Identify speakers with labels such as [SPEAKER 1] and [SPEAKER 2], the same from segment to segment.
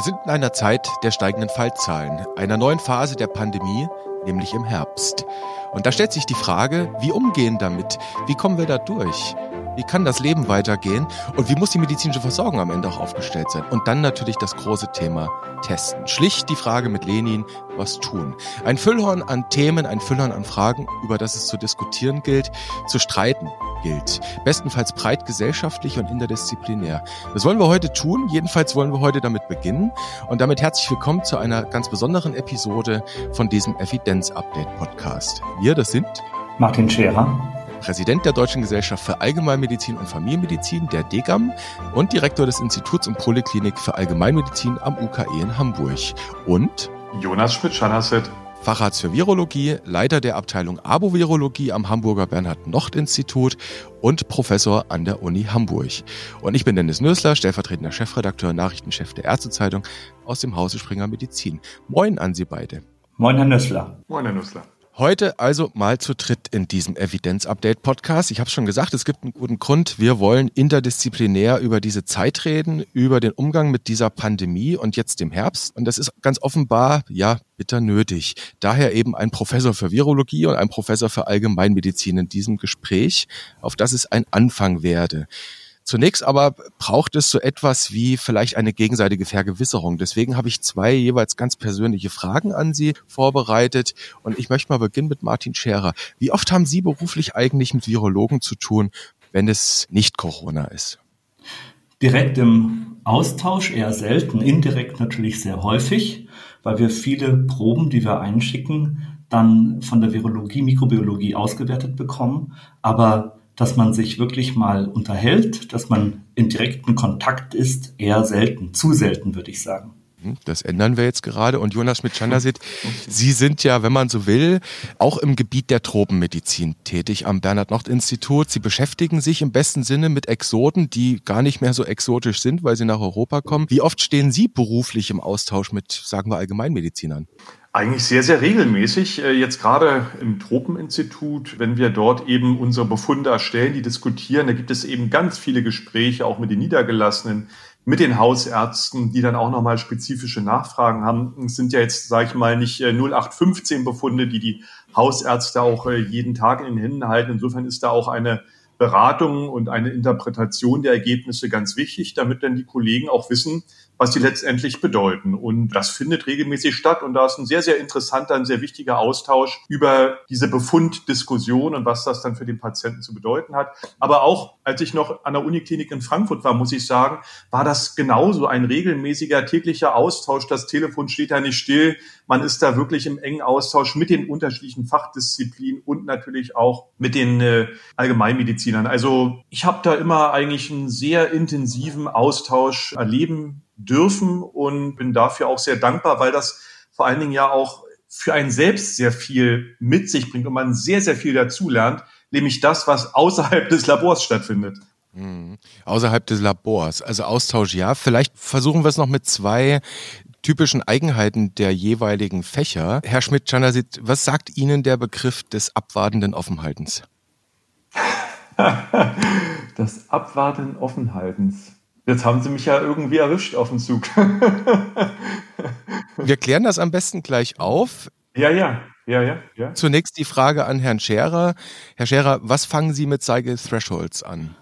[SPEAKER 1] Wir sind in einer Zeit der steigenden Fallzahlen, einer neuen Phase der Pandemie, nämlich im Herbst. Und da stellt sich die Frage, wie umgehen damit? Wie kommen wir da durch? Wie kann das Leben weitergehen? Und wie muss die medizinische Versorgung am Ende auch aufgestellt sein? Und dann natürlich das große Thema Testen. Schlicht die Frage mit Lenin, was tun? Ein Füllhorn an Themen, ein Füllhorn an Fragen, über das es zu diskutieren gilt, zu streiten gilt. Bestenfalls breit gesellschaftlich und interdisziplinär. Das wollen wir heute tun. Jedenfalls wollen wir heute damit beginnen. Und damit herzlich willkommen zu einer ganz besonderen Episode von diesem Evidenz-Update-Podcast. Wir, das sind
[SPEAKER 2] Martin Scherer.
[SPEAKER 1] Präsident der Deutschen Gesellschaft für Allgemeinmedizin und Familienmedizin, der DGAM, und Direktor des Instituts und Poliklinik für Allgemeinmedizin am UKE in Hamburg. Und
[SPEAKER 3] Jonas Schmidt-Schanasset.
[SPEAKER 1] Facharzt für Virologie, Leiter der Abteilung Abo-Virologie am Hamburger Bernhard-Nocht-Institut und Professor an der Uni Hamburg. Und ich bin Dennis Nösler, stellvertretender Chefredakteur, Nachrichtenchef der Ärztezeitung aus dem Hause Springer Medizin. Moin an Sie beide.
[SPEAKER 2] Moin, Herr Nösler.
[SPEAKER 3] Moin, Herr Nösler.
[SPEAKER 1] Heute also mal zu dritt in diesem Evidenz-Update-Podcast. Ich habe schon gesagt, es gibt einen guten Grund. Wir wollen interdisziplinär über diese Zeit reden, über den Umgang mit dieser Pandemie und jetzt dem Herbst. Und das ist ganz offenbar, ja, bitter nötig. Daher eben ein Professor für Virologie und ein Professor für Allgemeinmedizin in diesem Gespräch, auf das es ein Anfang werde. Zunächst aber braucht es so etwas wie vielleicht eine gegenseitige Vergewisserung. Deswegen habe ich zwei jeweils ganz persönliche Fragen an Sie vorbereitet. Und ich möchte mal beginnen mit Martin Scherer. Wie oft haben Sie beruflich eigentlich mit Virologen zu tun, wenn es nicht Corona ist?
[SPEAKER 2] Direkt im Austausch eher selten, indirekt natürlich sehr häufig, weil wir viele Proben, die wir einschicken, dann von der Virologie, Mikrobiologie ausgewertet bekommen. Aber dass man sich wirklich mal unterhält, dass man in direkten Kontakt ist, eher selten, zu selten, würde ich sagen.
[SPEAKER 1] Hm, das ändern wir jetzt gerade. Und Jonas Schmidt-Chandasit, Sie sind ja, wenn man so will, auch im Gebiet der Tropenmedizin tätig am Bernhard-Nocht-Institut. Sie beschäftigen sich im besten Sinne mit Exoten, die gar nicht mehr so exotisch sind, weil sie nach Europa kommen. Wie oft stehen Sie beruflich im Austausch mit, sagen wir, Allgemeinmedizinern?
[SPEAKER 3] Eigentlich sehr, sehr regelmäßig. Äh, jetzt gerade im Tropeninstitut, wenn wir dort eben unsere Befunde erstellen, die diskutieren, da gibt es eben ganz viele Gespräche, auch mit den Niedergelassenen, mit den Hausärzten, die dann auch nochmal spezifische Nachfragen haben. Es sind ja jetzt, sage ich mal, nicht 0815 äh, Befunde, die die Hausärzte auch äh, jeden Tag in den Händen halten. Insofern ist da auch eine Beratung und eine Interpretation der Ergebnisse ganz wichtig, damit dann die Kollegen auch wissen, was die letztendlich bedeuten. Und das findet regelmäßig statt. Und da ist ein sehr, sehr interessanter, ein sehr wichtiger Austausch über diese Befunddiskussion und was das dann für den Patienten zu bedeuten hat. Aber auch als ich noch an der Uniklinik in Frankfurt war, muss ich sagen, war das genauso ein regelmäßiger täglicher Austausch. Das Telefon steht da nicht still. Man ist da wirklich im engen Austausch mit den unterschiedlichen Fachdisziplinen und natürlich auch mit den äh, Allgemeinmedizinern. Also ich habe da immer eigentlich einen sehr intensiven Austausch erleben dürfen und bin dafür auch sehr dankbar, weil das vor allen Dingen ja auch für einen selbst sehr viel mit sich bringt und man sehr, sehr viel dazulernt, nämlich das, was außerhalb des Labors stattfindet.
[SPEAKER 1] Mhm. Außerhalb des Labors, also Austausch ja. Vielleicht versuchen wir es noch mit zwei typischen Eigenheiten der jeweiligen Fächer. Herr Schmidt-Chanasit, was sagt Ihnen der Begriff des abwartenden Offenhaltens?
[SPEAKER 3] das Abwarten Offenhaltens. Jetzt haben Sie mich ja irgendwie erwischt auf dem Zug.
[SPEAKER 1] Wir klären das am besten gleich auf.
[SPEAKER 3] Ja, ja, ja, ja, ja.
[SPEAKER 1] Zunächst die Frage an Herrn Scherer. Herr Scherer, was fangen Sie mit Cycle Thresholds an?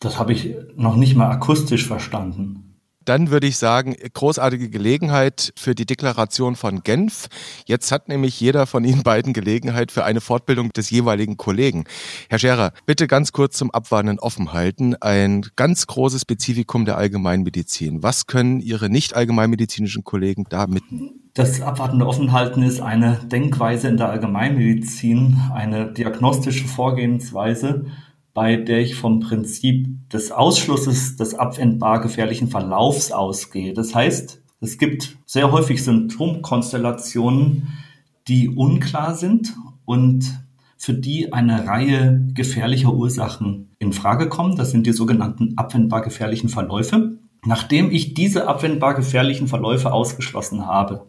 [SPEAKER 2] Das habe ich noch nicht mal akustisch verstanden.
[SPEAKER 1] Dann würde ich sagen, großartige Gelegenheit für die Deklaration von Genf. Jetzt hat nämlich jeder von Ihnen beiden Gelegenheit für eine Fortbildung des jeweiligen Kollegen. Herr Scherer, bitte ganz kurz zum Abwarnen offen halten. Ein ganz großes Spezifikum der Allgemeinmedizin. Was können Ihre nicht allgemeinmedizinischen Kollegen da mitnehmen?
[SPEAKER 2] Das abwartende Offenhalten ist eine Denkweise in der Allgemeinmedizin, eine diagnostische Vorgehensweise, bei der ich vom Prinzip des Ausschlusses des abwendbar gefährlichen Verlaufs ausgehe. Das heißt, es gibt sehr häufig Symptomkonstellationen, die unklar sind und für die eine Reihe gefährlicher Ursachen in Frage kommen. Das sind die sogenannten abwendbar gefährlichen Verläufe. Nachdem ich diese abwendbar gefährlichen Verläufe ausgeschlossen habe,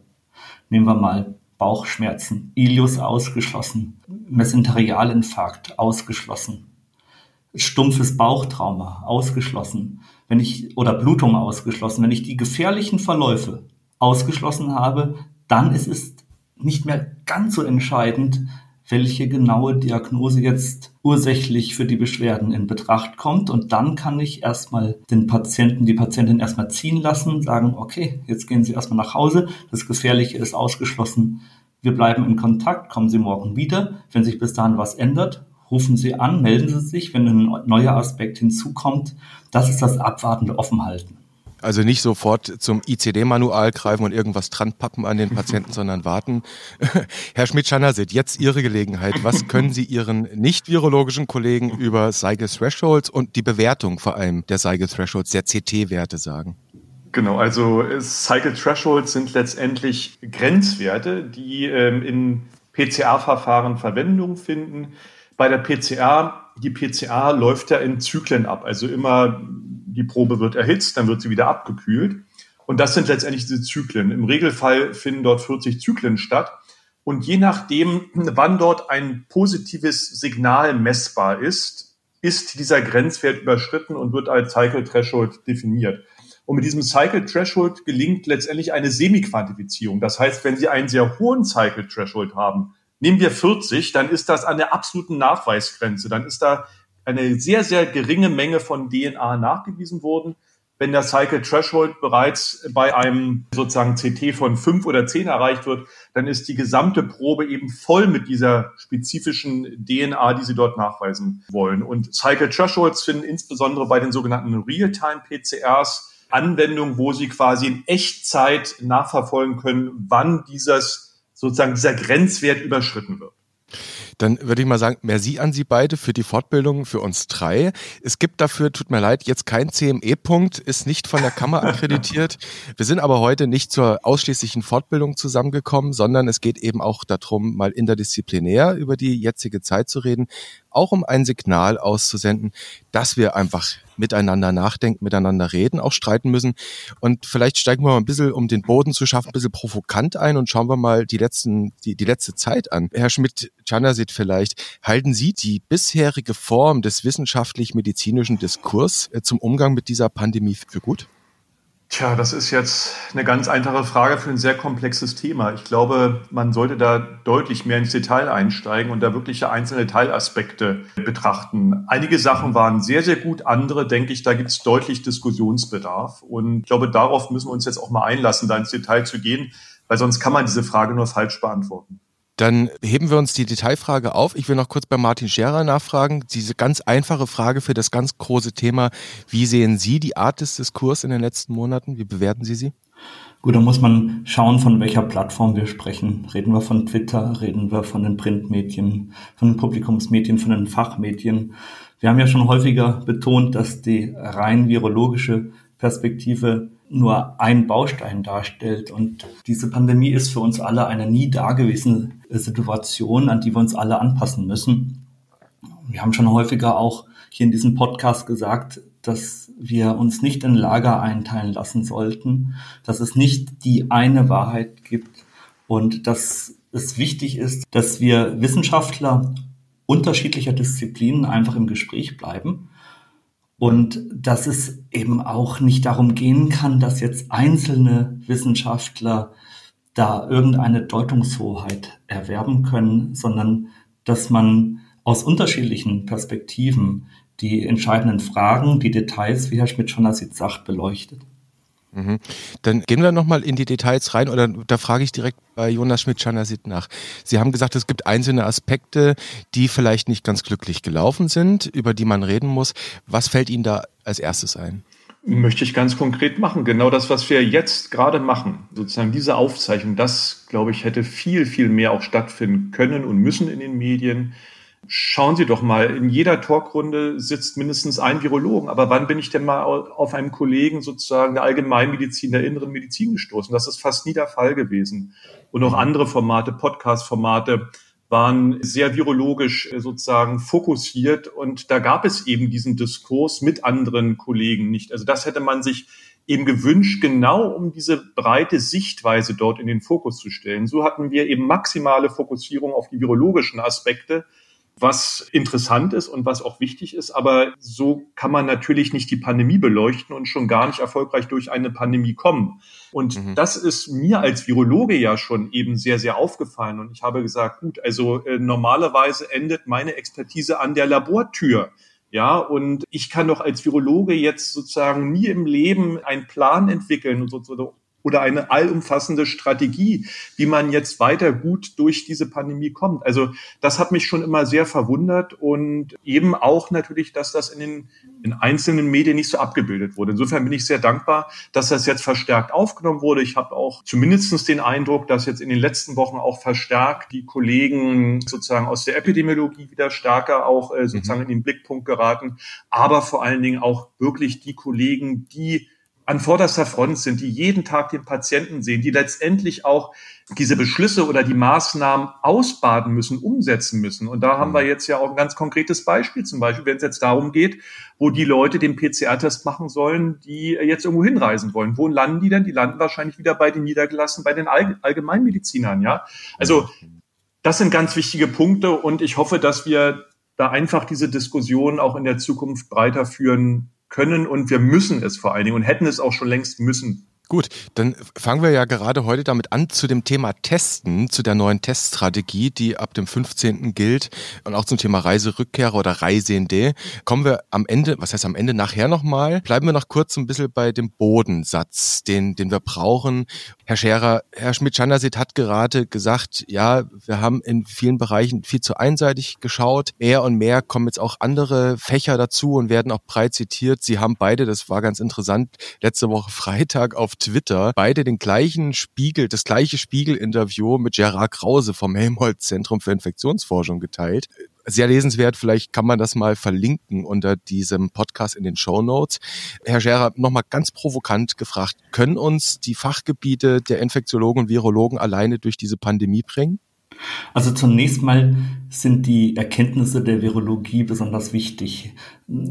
[SPEAKER 2] nehmen wir mal Bauchschmerzen, Ilius ausgeschlossen, Mesenterialinfarkt ausgeschlossen, stumpfes Bauchtrauma ausgeschlossen, wenn ich, oder Blutung ausgeschlossen, wenn ich die gefährlichen Verläufe ausgeschlossen habe, dann ist es nicht mehr ganz so entscheidend, welche genaue Diagnose jetzt ursächlich für die Beschwerden in Betracht kommt. Und dann kann ich erstmal den Patienten, die Patientin erstmal ziehen lassen, sagen, okay, jetzt gehen Sie erstmal nach Hause, das Gefährliche ist ausgeschlossen. Wir bleiben in Kontakt, kommen Sie morgen wieder. Wenn sich bis dahin was ändert, rufen Sie an, melden Sie sich, wenn ein neuer Aspekt hinzukommt. Das ist das abwartende Offenhalten.
[SPEAKER 1] Also nicht sofort zum ICD-Manual greifen und irgendwas dran pappen an den Patienten, sondern warten. Herr Schmidt-Schanasit, jetzt Ihre Gelegenheit. Was können Sie Ihren nicht-virologischen Kollegen über Cycle Thresholds und die Bewertung vor allem der Cycle Thresholds, der CT-Werte sagen?
[SPEAKER 3] Genau, also Cycle Thresholds sind letztendlich Grenzwerte, die ähm, in PCR-Verfahren Verwendung finden. Bei der PCR, die PCR läuft ja in Zyklen ab. Also immer die Probe wird erhitzt, dann wird sie wieder abgekühlt. Und das sind letztendlich diese Zyklen. Im Regelfall finden dort 40 Zyklen statt. Und je nachdem, wann dort ein positives Signal messbar ist, ist dieser Grenzwert überschritten und wird als Cycle Threshold definiert. Und mit diesem Cycle Threshold gelingt letztendlich eine Semi-Quantifizierung. Das heißt, wenn Sie einen sehr hohen Cycle Threshold haben, nehmen wir 40, dann ist das an der absoluten Nachweisgrenze. Dann ist da eine sehr, sehr geringe Menge von DNA nachgewiesen worden. Wenn der Cycle Threshold bereits bei einem sozusagen CT von fünf oder zehn erreicht wird, dann ist die gesamte Probe eben voll mit dieser spezifischen DNA, die Sie dort nachweisen wollen. Und Cycle Thresholds finden insbesondere bei den sogenannten Real-Time-PCRs Anwendung, wo Sie quasi in Echtzeit nachverfolgen können, wann dieses sozusagen dieser Grenzwert überschritten wird.
[SPEAKER 1] Dann würde ich mal sagen, merci an Sie beide für die Fortbildung, für uns drei. Es gibt dafür, tut mir leid, jetzt kein CME-Punkt, ist nicht von der Kammer akkreditiert. Wir sind aber heute nicht zur ausschließlichen Fortbildung zusammengekommen, sondern es geht eben auch darum, mal interdisziplinär über die jetzige Zeit zu reden, auch um ein Signal auszusenden, dass wir einfach miteinander nachdenken, miteinander reden, auch streiten müssen. Und vielleicht steigen wir mal ein bisschen, um den Boden zu schaffen, ein bisschen provokant ein und schauen wir mal die letzten, die, die letzte Zeit an. Herr Schmidt-Chanasit vielleicht, halten Sie die bisherige Form des wissenschaftlich-medizinischen Diskurs äh, zum Umgang mit dieser Pandemie für gut?
[SPEAKER 3] Tja, das ist jetzt eine ganz einfache Frage für ein sehr komplexes Thema. Ich glaube, man sollte da deutlich mehr ins Detail einsteigen und da wirkliche einzelne Teilaspekte betrachten. Einige Sachen waren sehr, sehr gut, andere, denke ich, da gibt es deutlich Diskussionsbedarf. Und ich glaube, darauf müssen wir uns jetzt auch mal einlassen, da ins Detail zu gehen, weil sonst kann man diese Frage nur falsch beantworten.
[SPEAKER 1] Dann heben wir uns die Detailfrage auf. Ich will noch kurz bei Martin Scherer nachfragen. Diese ganz einfache Frage für das ganz große Thema. Wie sehen Sie die Art des Diskurs in den letzten Monaten? Wie bewerten Sie sie?
[SPEAKER 2] Gut, da muss man schauen, von welcher Plattform wir sprechen. Reden wir von Twitter, reden wir von den Printmedien, von den Publikumsmedien, von den Fachmedien. Wir haben ja schon häufiger betont, dass die rein virologische Perspektive nur ein Baustein darstellt. Und diese Pandemie ist für uns alle eine nie dagewesene Situation, an die wir uns alle anpassen müssen. Wir haben schon häufiger auch hier in diesem Podcast gesagt, dass wir uns nicht in Lager einteilen lassen sollten, dass es nicht die eine Wahrheit gibt und dass es wichtig ist, dass wir Wissenschaftler unterschiedlicher Disziplinen einfach im Gespräch bleiben und dass es eben auch nicht darum gehen kann, dass jetzt einzelne Wissenschaftler da irgendeine Deutungshoheit erwerben können, sondern dass man aus unterschiedlichen Perspektiven die entscheidenden Fragen, die Details, wie Herr Schmidt schon sagt, beleuchtet.
[SPEAKER 1] Mhm. Dann gehen wir nochmal in die Details rein oder da frage ich direkt bei Jonas Schmidt-Schanasit nach. Sie haben gesagt, es gibt einzelne Aspekte, die vielleicht nicht ganz glücklich gelaufen sind, über die man reden muss. Was fällt Ihnen da als erstes ein?
[SPEAKER 3] Möchte ich ganz konkret machen. Genau das, was wir jetzt gerade machen. Sozusagen diese Aufzeichnung, das, glaube ich, hätte viel, viel mehr auch stattfinden können und müssen in den Medien. Schauen Sie doch mal, in jeder Talkrunde sitzt mindestens ein Virologen. Aber wann bin ich denn mal auf einen Kollegen sozusagen der Allgemeinmedizin, der inneren Medizin gestoßen? Das ist fast nie der Fall gewesen. Und auch andere Formate, Podcast-Formate, waren sehr virologisch äh, sozusagen fokussiert. Und da gab es eben diesen Diskurs mit anderen Kollegen nicht. Also das hätte man sich eben gewünscht, genau um diese breite Sichtweise dort in den Fokus zu stellen. So hatten wir eben maximale Fokussierung auf die virologischen Aspekte was interessant ist und was auch wichtig ist. Aber so kann man natürlich nicht die Pandemie beleuchten und schon gar nicht erfolgreich durch eine Pandemie kommen. Und mhm. das ist mir als Virologe ja schon eben sehr, sehr aufgefallen. Und ich habe gesagt, gut, also äh, normalerweise endet meine Expertise an der Labortür. Ja, und ich kann doch als Virologe jetzt sozusagen nie im Leben einen Plan entwickeln und so, so oder eine allumfassende Strategie, wie man jetzt weiter gut durch diese Pandemie kommt. Also das hat mich schon immer sehr verwundert und eben auch natürlich, dass das in den in einzelnen Medien nicht so abgebildet wurde. Insofern bin ich sehr dankbar, dass das jetzt verstärkt aufgenommen wurde. Ich habe auch zumindestens den Eindruck, dass jetzt in den letzten Wochen auch verstärkt die Kollegen sozusagen aus der Epidemiologie wieder stärker auch äh, sozusagen mhm. in den Blickpunkt geraten, aber vor allen Dingen auch wirklich die Kollegen, die an vorderster Front sind, die jeden Tag den Patienten sehen, die letztendlich auch diese Beschlüsse oder die Maßnahmen ausbaden müssen, umsetzen müssen. Und da haben wir mhm. jetzt ja auch ein ganz konkretes Beispiel, zum Beispiel, wenn es jetzt darum geht, wo die Leute den PCR-Test machen sollen, die jetzt irgendwo hinreisen wollen. Wo landen die denn? Die landen wahrscheinlich wieder bei den Niedergelassenen, bei den Allgemeinmedizinern, ja. Also, das sind ganz wichtige Punkte und ich hoffe, dass wir da einfach diese Diskussion auch in der Zukunft breiter führen können und wir müssen es vor allen Dingen und hätten es auch schon längst müssen.
[SPEAKER 1] Gut, dann fangen wir ja gerade heute damit an zu dem Thema Testen, zu der neuen Teststrategie, die ab dem 15. gilt und auch zum Thema Reiserückkehrer oder Reisende. Kommen wir am Ende, was heißt am Ende nachher nochmal? Bleiben wir noch kurz ein bisschen bei dem Bodensatz, den, den wir brauchen. Herr Scherer, Herr Schmidt-Schandersit hat gerade gesagt, ja, wir haben in vielen Bereichen viel zu einseitig geschaut. Mehr und mehr kommen jetzt auch andere Fächer dazu und werden auch breit zitiert. Sie haben beide, das war ganz interessant, letzte Woche Freitag auf Twitter beide den gleichen Spiegel, das gleiche Spiegel-Interview mit Gerard Krause vom Helmholtz-Zentrum für Infektionsforschung geteilt sehr lesenswert. Vielleicht kann man das mal verlinken unter diesem Podcast in den Show Notes. Herr Scherer, nochmal ganz provokant gefragt, können uns die Fachgebiete der Infektiologen und Virologen alleine durch diese Pandemie bringen?
[SPEAKER 2] Also zunächst mal sind die Erkenntnisse der Virologie besonders wichtig.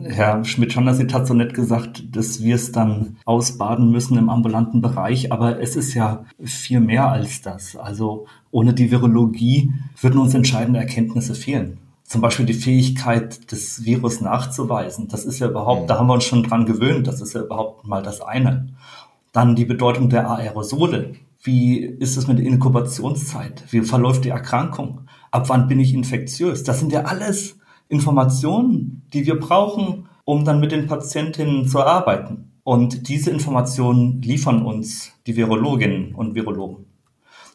[SPEAKER 2] Herr Schmidt-Schandersit hat so nett gesagt, dass wir es dann ausbaden müssen im ambulanten Bereich, aber es ist ja viel mehr als das. Also ohne die Virologie würden uns entscheidende Erkenntnisse fehlen. Zum Beispiel die Fähigkeit, das Virus nachzuweisen. Das ist ja überhaupt, da haben wir uns schon dran gewöhnt, das ist ja überhaupt mal das eine. Dann die Bedeutung der Aerosole. Wie ist es mit der Inkubationszeit? Wie verläuft die Erkrankung? Ab wann bin ich infektiös? Das sind ja alles Informationen, die wir brauchen, um dann mit den Patientinnen zu arbeiten. Und diese Informationen liefern uns die Virologinnen und Virologen.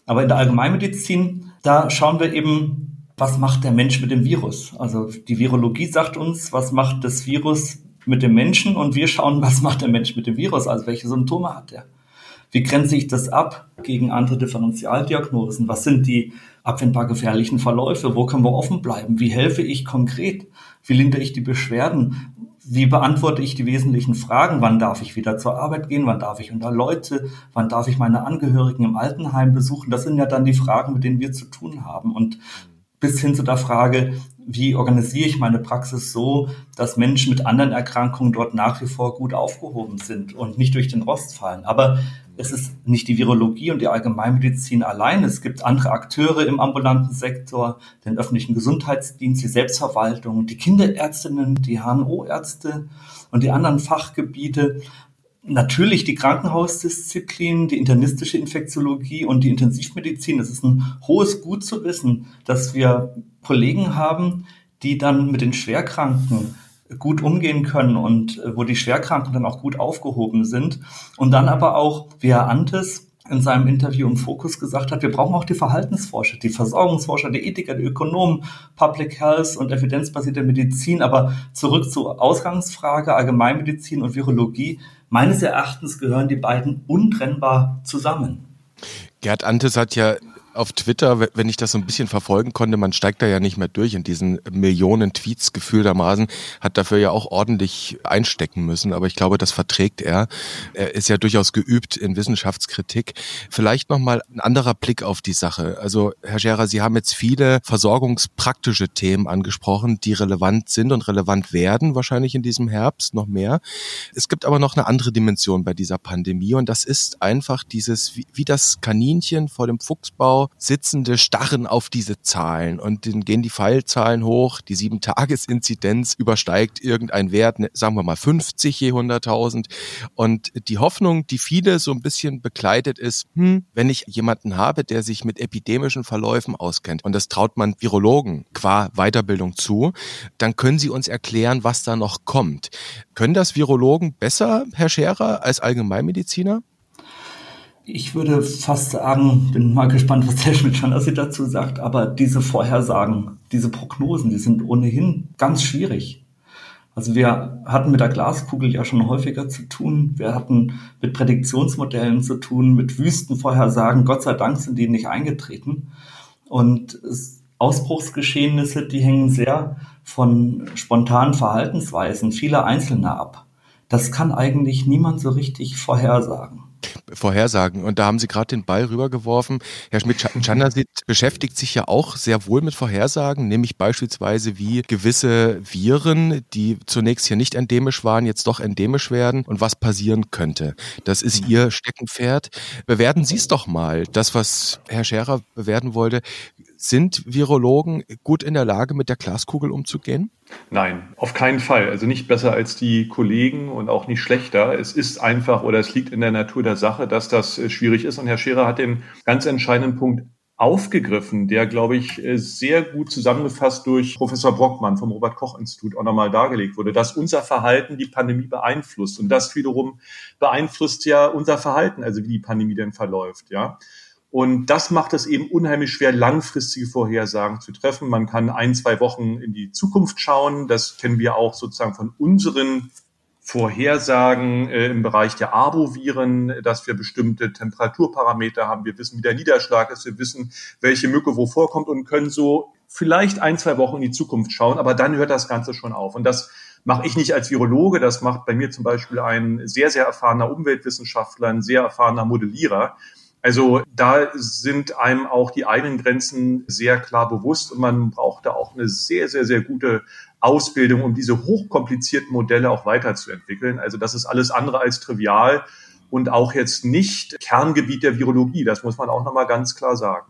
[SPEAKER 2] Aber in der Allgemeinmedizin, da schauen wir eben, was macht der Mensch mit dem Virus? Also die Virologie sagt uns, was macht das Virus mit dem Menschen und wir schauen, was macht der Mensch mit dem Virus, also welche Symptome hat er. Wie grenze ich das ab gegen andere Differentialdiagnosen? Was sind die abwendbar gefährlichen Verläufe? Wo können wir offen bleiben? Wie helfe ich konkret? Wie lindere ich die Beschwerden? Wie beantworte ich die wesentlichen Fragen? Wann darf ich wieder zur Arbeit gehen? Wann darf ich unter Leute? Wann darf ich meine Angehörigen im Altenheim besuchen? Das sind ja dann die Fragen, mit denen wir zu tun haben. Und bis hin zu der Frage, wie organisiere ich meine Praxis so, dass Menschen mit anderen Erkrankungen dort nach wie vor gut aufgehoben sind und nicht durch den Rost fallen. Aber es ist nicht die Virologie und die Allgemeinmedizin allein. Es gibt andere Akteure im ambulanten Sektor, den öffentlichen Gesundheitsdienst, die Selbstverwaltung, die Kinderärztinnen, die HNO-Ärzte und die anderen Fachgebiete. Natürlich die Krankenhausdisziplin, die internistische Infektiologie und die Intensivmedizin. Es ist ein hohes Gut zu wissen, dass wir Kollegen haben, die dann mit den Schwerkranken gut umgehen können und äh, wo die Schwerkranken dann auch gut aufgehoben sind. Und dann aber auch, wie Herr Antes in seinem Interview im Fokus gesagt hat, wir brauchen auch die Verhaltensforscher, die Versorgungsforscher, die Ethiker, die Ökonomen, Public Health und evidenzbasierte Medizin. Aber zurück zur Ausgangsfrage, Allgemeinmedizin und Virologie. Meines Erachtens gehören die beiden untrennbar zusammen.
[SPEAKER 1] Gerd Antes hat ja auf Twitter, wenn ich das so ein bisschen verfolgen konnte, man steigt da ja nicht mehr durch in diesen Millionen Tweets gefühltermaßen, hat dafür ja auch ordentlich einstecken müssen, aber ich glaube, das verträgt er. Er ist ja durchaus geübt in Wissenschaftskritik. Vielleicht nochmal ein anderer Blick auf die Sache. Also, Herr Scherer, Sie haben jetzt viele versorgungspraktische Themen angesprochen, die relevant sind und relevant werden, wahrscheinlich in diesem Herbst noch mehr. Es gibt aber noch eine andere Dimension bei dieser Pandemie und das ist einfach dieses, wie, wie das Kaninchen vor dem Fuchsbau Sitzende starren auf diese Zahlen und dann gehen die Fallzahlen hoch, die Sieben-Tages-Inzidenz übersteigt irgendein Wert, ne, sagen wir mal 50 je 100.000 und die Hoffnung, die viele so ein bisschen begleitet ist, hm, wenn ich jemanden habe, der sich mit epidemischen Verläufen auskennt und das traut man Virologen qua Weiterbildung zu, dann können sie uns erklären, was da noch kommt. Können das Virologen besser, Herr Scherer, als Allgemeinmediziner?
[SPEAKER 2] Ich würde fast sagen, bin mal gespannt, was Herr Schmidt-Schanassi dazu sagt, aber diese Vorhersagen, diese Prognosen, die sind ohnehin ganz schwierig. Also wir hatten mit der Glaskugel ja schon häufiger zu tun. Wir hatten mit Prädiktionsmodellen zu tun, mit Wüstenvorhersagen. Gott sei Dank sind die nicht eingetreten. Und Ausbruchsgeschehnisse, die hängen sehr von spontanen Verhaltensweisen vieler Einzelner ab. Das kann eigentlich niemand so richtig vorhersagen
[SPEAKER 1] vorhersagen. Und da haben Sie gerade den Ball rübergeworfen. Herr Schmidt-Chandasit beschäftigt sich ja auch sehr wohl mit Vorhersagen, nämlich beispielsweise wie gewisse Viren, die zunächst hier nicht endemisch waren, jetzt doch endemisch werden und was passieren könnte. Das ist mhm. Ihr Steckenpferd. Bewerten Sie es doch mal. Das, was Herr Scherer bewerten wollte, sind Virologen gut in der Lage, mit der Glaskugel umzugehen?
[SPEAKER 3] Nein, auf keinen Fall. Also nicht besser als die Kollegen und auch nicht schlechter. Es ist einfach oder es liegt in der Natur der Sache, dass das äh, schwierig ist. Und Herr Scherer hat den ganz entscheidenden Punkt aufgegriffen, der, glaube ich, äh, sehr gut zusammengefasst durch Professor Brockmann vom Robert Koch Institut auch nochmal dargelegt wurde, dass unser Verhalten die Pandemie beeinflusst. Und das wiederum beeinflusst ja unser Verhalten, also wie die Pandemie denn verläuft, ja. Und das macht es eben unheimlich schwer, langfristige Vorhersagen zu treffen. Man kann ein, zwei Wochen in die Zukunft schauen. Das kennen wir auch sozusagen von unseren Vorhersagen äh, im Bereich der Arboviren, dass wir bestimmte Temperaturparameter haben. Wir wissen, wie der Niederschlag ist. Wir wissen, welche Mücke wo vorkommt und können so vielleicht ein, zwei Wochen in die Zukunft schauen. Aber dann hört das Ganze schon auf. Und das mache ich nicht als Virologe. Das macht bei mir zum Beispiel ein sehr, sehr erfahrener Umweltwissenschaftler, ein sehr erfahrener Modellierer also da sind einem auch die eigenen Grenzen sehr klar bewusst und man braucht da auch eine sehr, sehr, sehr gute Ausbildung, um diese hochkomplizierten Modelle auch weiterzuentwickeln. Also das ist alles andere als trivial und auch jetzt nicht Kerngebiet der Virologie. Das muss man auch nochmal ganz klar sagen.